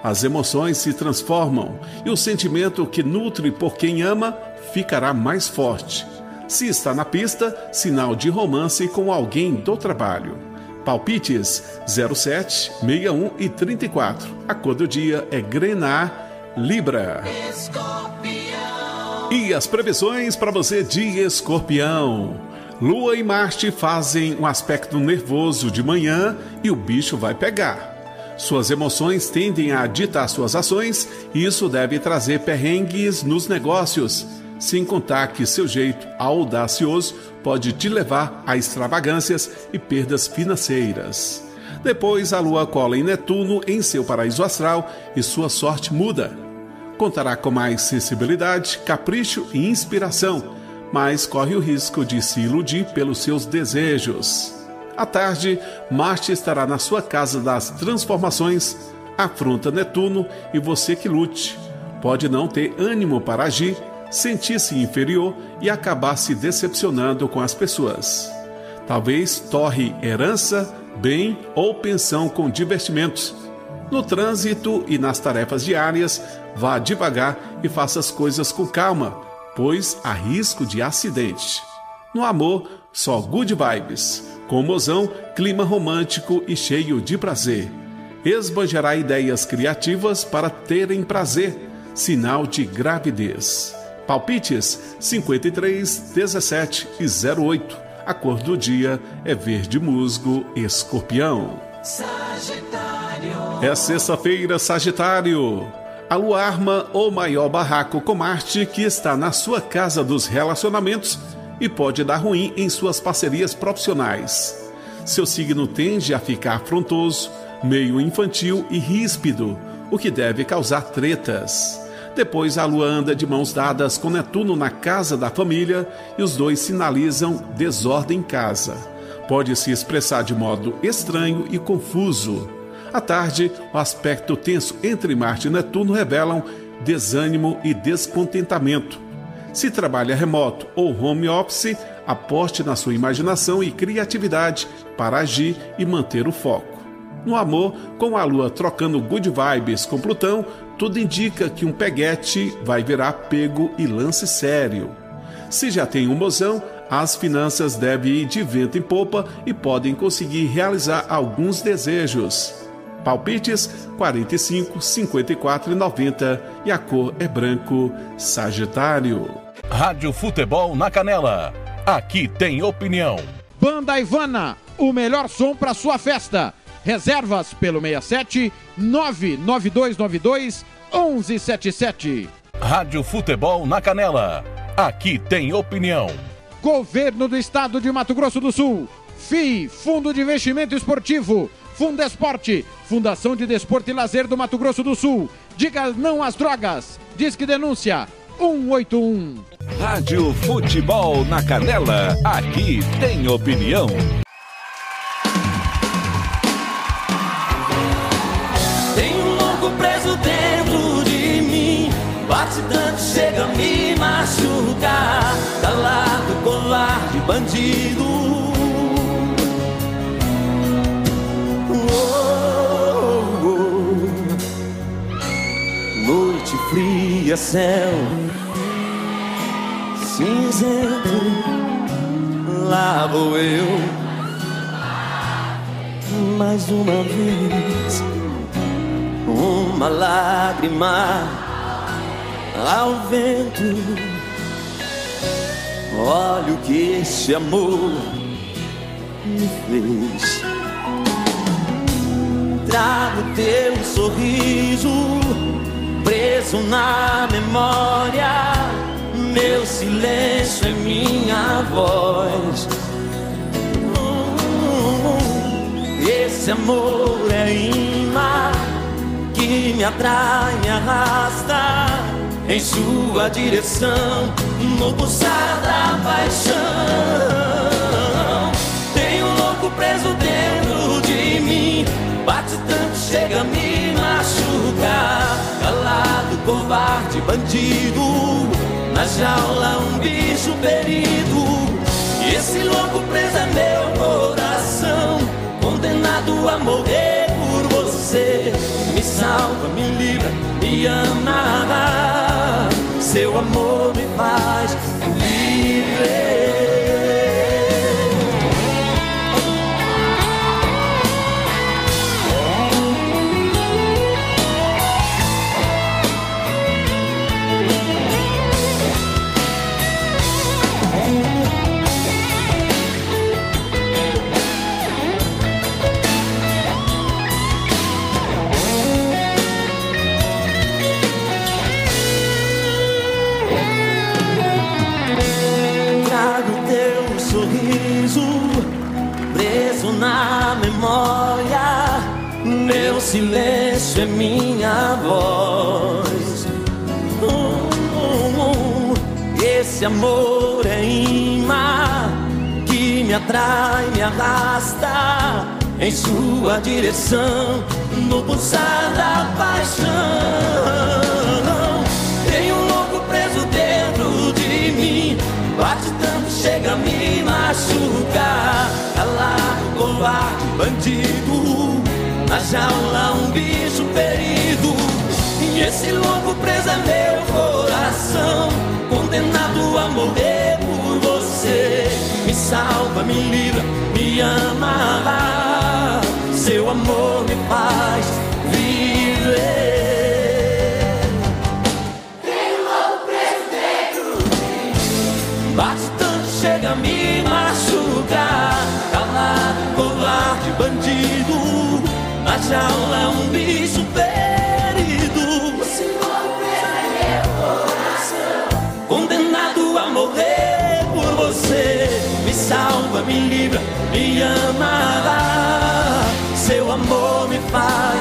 As emoções se transformam e o sentimento que nutre por quem ama ficará mais forte. Se está na pista, sinal de romance com alguém do trabalho. Palpites 07, 61 e 34. A cor do dia é Grená Libra. E as previsões para você de Escorpião. Lua e Marte fazem um aspecto nervoso de manhã e o bicho vai pegar. Suas emoções tendem a ditar suas ações e isso deve trazer perrengues nos negócios, sem contar que seu jeito audacioso pode te levar a extravagâncias e perdas financeiras. Depois, a lua cola em Netuno em seu paraíso astral e sua sorte muda. Contará com mais sensibilidade, capricho e inspiração, mas corre o risco de se iludir pelos seus desejos. À tarde, Marte estará na sua casa das transformações, afronta Netuno e você que lute. Pode não ter ânimo para agir, sentir-se inferior e acabar se decepcionando com as pessoas. Talvez torre herança, bem ou pensão com divertimentos. No trânsito e nas tarefas diárias, vá devagar e faça as coisas com calma, pois há risco de acidente. No amor, só good vibes. Com mozão, clima romântico e cheio de prazer. Esbanjará ideias criativas para terem prazer, sinal de gravidez. Palpites 53, 17 e 08. A cor do dia é verde musgo escorpião. É sexta-feira, Sagitário. A lua arma o maior barraco com Marte que está na sua casa dos relacionamentos e pode dar ruim em suas parcerias profissionais. Seu signo tende a ficar afrontoso, meio infantil e ríspido, o que deve causar tretas. Depois a lua anda de mãos dadas com Netuno na casa da família e os dois sinalizam desordem em casa. Pode se expressar de modo estranho e confuso. À tarde, o aspecto tenso entre Marte e Netuno revelam desânimo e descontentamento. Se trabalha remoto ou home office, aposte na sua imaginação e criatividade para agir e manter o foco. No amor, com a lua trocando good vibes com Plutão, tudo indica que um peguete vai virar pego e lance sério. Se já tem um mozão, as finanças devem ir de vento em popa e podem conseguir realizar alguns desejos. Palpites 45, 54 e 90 e a cor é branco, Sagitário. Rádio Futebol na Canela. Aqui tem opinião. Banda Ivana, o melhor som para sua festa. Reservas pelo 67 99292 1177. Rádio Futebol na Canela. Aqui tem opinião. Governo do Estado de Mato Grosso do Sul. FII, Fundo de Investimento Esportivo. Fundesporte, Fundação de Desporto e Lazer do Mato Grosso do Sul. Diga não às drogas. Diz que denúncia 181. Rádio Futebol na Canela. Aqui tem opinião. Tem um louco preso dentro. Bate tanto, chega a me machucar. Calado, colar de bandido. Oh, oh. Noite fria, céu cinzento. Lá vou eu mais uma vez uma lágrima ao vento. Olha o que esse amor me fez. Trago teu sorriso preso na memória. Meu silêncio é minha voz. Esse amor é imã que me atrai, me arrasta em sua direção, no pulsar da paixão. Tem um louco preso dentro de mim, bate tanto, chega a me machucar. Calado, covarde, bandido, na jaula um bicho ferido. E esse louco preso é meu coração, condenado a morrer por você. Me salva, me livra, me ama. Seu amor me faz viver. Silêncio é minha voz. Esse amor é imã que me atrai, me arrasta em sua direção no pulsar da paixão. Tem um louco preso dentro de mim, bate tanto, chega a me machucar. Calado, covarde, bandido, na jaula um bicho ferido. E esse louco preso é meu coração, condenado a morrer por você. Me salva, me livra, me ama. Seu amor me faz viver. Jaula um bicho ferido. É meu coração. Condenado a morrer por você. Me salva, me livra, me ama. Seu amor me faz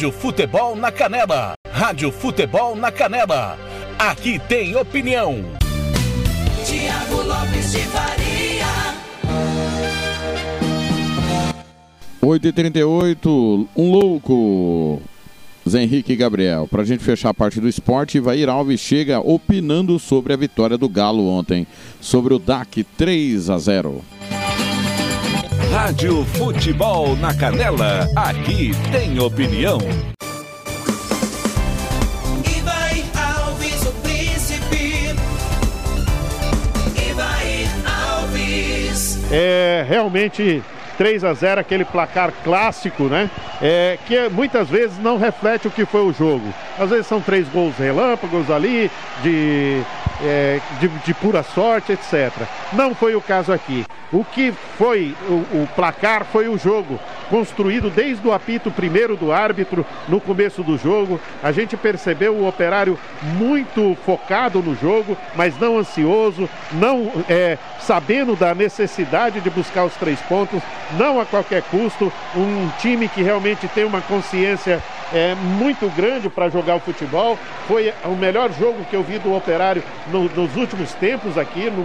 Rádio Futebol na Canela. Rádio Futebol na Canela. Aqui tem opinião. Tiago Lopes de Faria. 8h38, um louco. Zé Henrique e Gabriel. Pra gente fechar a parte do esporte, Ivair Alves chega opinando sobre a vitória do Galo ontem. Sobre o DAC 3 a 0. Rádio Futebol na Canela, aqui tem opinião. Alves, o príncipe. Alves. É realmente 3 a 0 aquele placar clássico, né? É, que muitas vezes não reflete o que foi o jogo. Às vezes são três gols relâmpagos ali, de, é, de, de pura sorte, etc. Não foi o caso aqui. O que foi o, o placar foi o jogo, construído desde o apito primeiro do árbitro no começo do jogo. A gente percebeu o operário muito focado no jogo, mas não ansioso, não é, sabendo da necessidade de buscar os três pontos, não a qualquer custo. Um time que realmente tem uma consciência é, muito grande para jogar o futebol. Foi o melhor jogo que eu vi do Operário no- nos últimos tempos aqui no,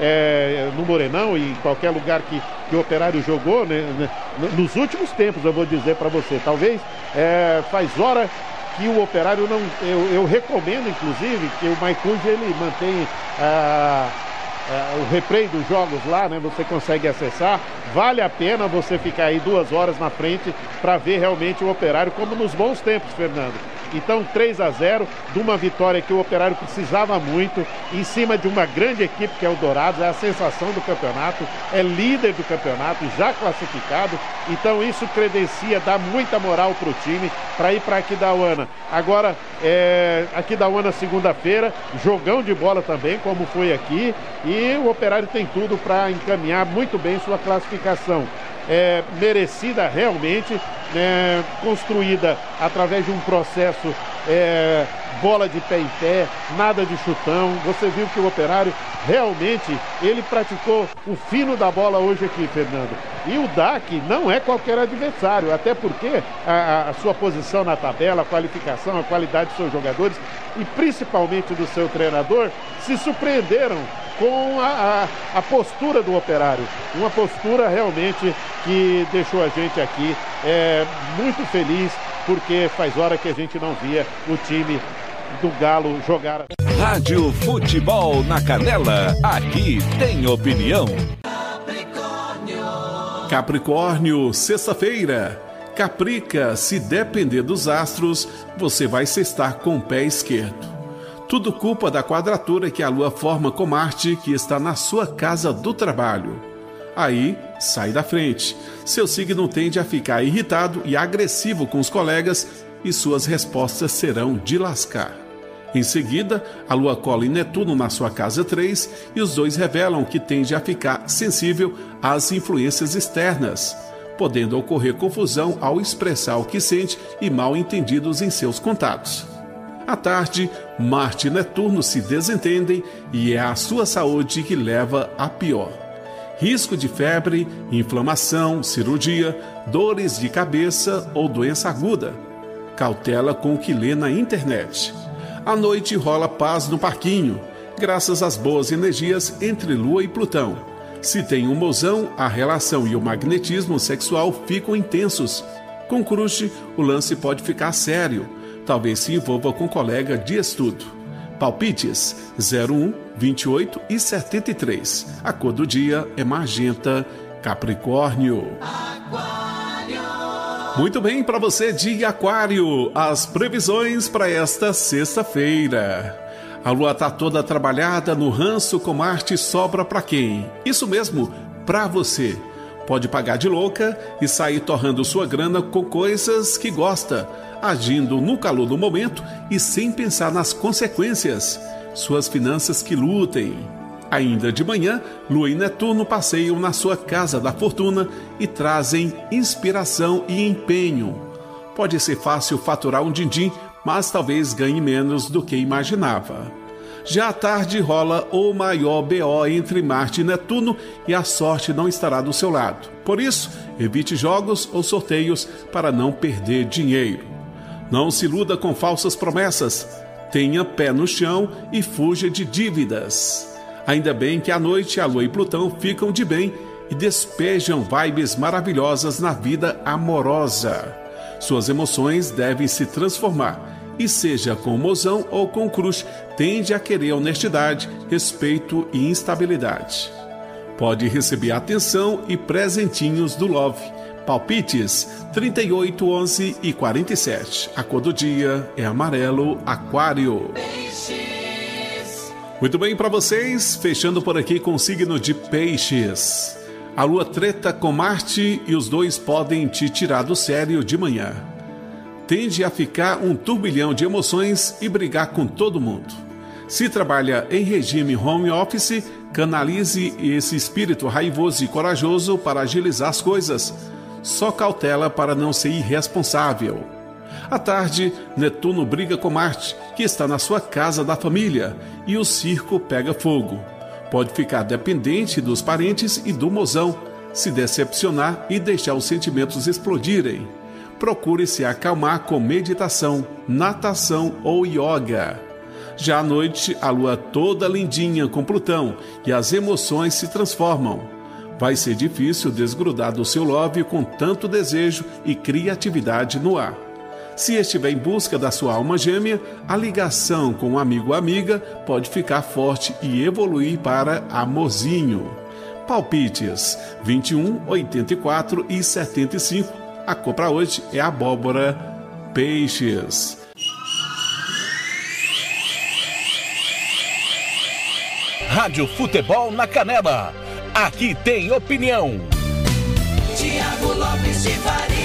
é, no Morenão e em qualquer lugar que, que o Operário jogou, né, né, nos últimos tempos, eu vou dizer para você. Talvez é, faz hora que o Operário não. Eu, eu recomendo, inclusive, que o Maicuja ele mantém a é, o replay dos jogos lá, né? Você consegue acessar. Vale a pena você ficar aí duas horas na frente para ver realmente o Operário, como nos bons tempos, Fernando. Então, 3 a 0 de uma vitória que o Operário precisava muito, em cima de uma grande equipe que é o Dourados, é a sensação do campeonato, é líder do campeonato, já classificado. Então, isso credencia, dá muita moral para o time para ir para Aquidauana. Agora, é, Aquidauana segunda-feira, jogão de bola também, como foi aqui, e o Operário tem tudo para encaminhar muito bem sua classificação. É, merecida realmente, é, construída através de um processo é, bola de pé em pé, nada de chutão. Você viu que o operário realmente ele praticou o fino da bola hoje aqui, Fernando. E o DAC não é qualquer adversário, até porque a, a sua posição na tabela, a qualificação, a qualidade dos seus jogadores e principalmente do seu treinador se surpreenderam com a, a, a, postura do operário. Uma postura realmente que deixou a gente aqui é, muito feliz, porque faz hora que a gente não via o time do Galo jogar. Rádio Futebol na Canela, aqui tem opinião. Capricórnio, sexta-feira. Caprica, se depender dos astros, você vai estar com o pé esquerdo. Tudo culpa da quadratura que a Lua forma com Marte, que está na sua casa do trabalho. Aí, sai da frente. Seu signo tende a ficar irritado e agressivo com os colegas e suas respostas serão de lascar. Em seguida, a Lua cola em Netuno na sua casa 3 e os dois revelam que tende a ficar sensível às influências externas, podendo ocorrer confusão ao expressar o que sente e mal entendidos em seus contatos. À tarde, Marte e Netuno se desentendem e é a sua saúde que leva a pior. Risco de febre, inflamação, cirurgia, dores de cabeça ou doença aguda. Cautela com o que lê na internet. À noite rola paz no parquinho, graças às boas energias entre Lua e Plutão. Se tem um mozão, a relação e o magnetismo sexual ficam intensos. Com crush, o lance pode ficar sério talvez se envolva com colega de estudo. Palpites 01, 28 e 73. A cor do dia é magenta Capricórnio. Muito bem, para você de Aquário, as previsões para esta sexta-feira. A lua está toda trabalhada no ranço com Marte sobra para quem? Isso mesmo, para você. Pode pagar de louca e sair torrando sua grana com coisas que gosta agindo no calor do momento e sem pensar nas consequências. Suas finanças que lutem. Ainda de manhã, Lua e Netuno passeiam na sua casa da fortuna e trazem inspiração e empenho. Pode ser fácil faturar um din-din, mas talvez ganhe menos do que imaginava. Já à tarde rola o maior BO entre Marte e Netuno e a sorte não estará do seu lado. Por isso, evite jogos ou sorteios para não perder dinheiro. Não se iluda com falsas promessas. Tenha pé no chão e fuja de dívidas. Ainda bem que à noite a Lua e Plutão ficam de bem e despejam vibes maravilhosas na vida amorosa. Suas emoções devem se transformar e seja com mozão ou com cruz, tende a querer honestidade, respeito e instabilidade. Pode receber atenção e presentinhos do Love Palpites 38, 11 e 47. A cor do dia é amarelo aquário. Muito bem para vocês, fechando por aqui com o signo de peixes. A lua treta com Marte e os dois podem te tirar do sério de manhã. Tende a ficar um turbilhão de emoções e brigar com todo mundo. Se trabalha em regime home office, canalize esse espírito raivoso e corajoso para agilizar as coisas só cautela para não ser irresponsável. À tarde, Netuno briga com Marte, que está na sua casa da família, e o circo pega fogo. Pode ficar dependente dos parentes e do mozão, se decepcionar e deixar os sentimentos explodirem. Procure se acalmar com meditação, natação ou yoga. Já à noite, a lua toda lindinha com Plutão e as emoções se transformam. Vai ser difícil desgrudar do seu love com tanto desejo e criatividade no ar. Se estiver em busca da sua alma gêmea, a ligação com um amigo ou amiga pode ficar forte e evoluir para amorzinho. Palpites 21, 84 e 75. A cor para hoje é abóbora, peixes. Rádio Futebol na Canela. Aqui tem opinião. Tiago Lopes de Faria.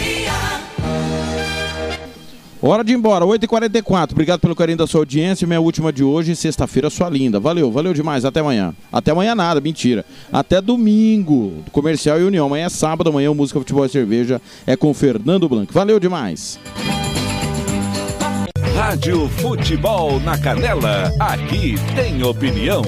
Hora de ir embora, 8h44. Obrigado pelo carinho da sua audiência. Minha última de hoje, sexta-feira, sua linda. Valeu, valeu demais. Até amanhã. Até amanhã nada, mentira. Até domingo, Comercial e União. Amanhã é sábado, amanhã o Música Futebol e Cerveja é com Fernando Blanco. Valeu demais. Rádio Futebol na Canela. Aqui tem opinião.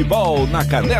Futebol na Canela.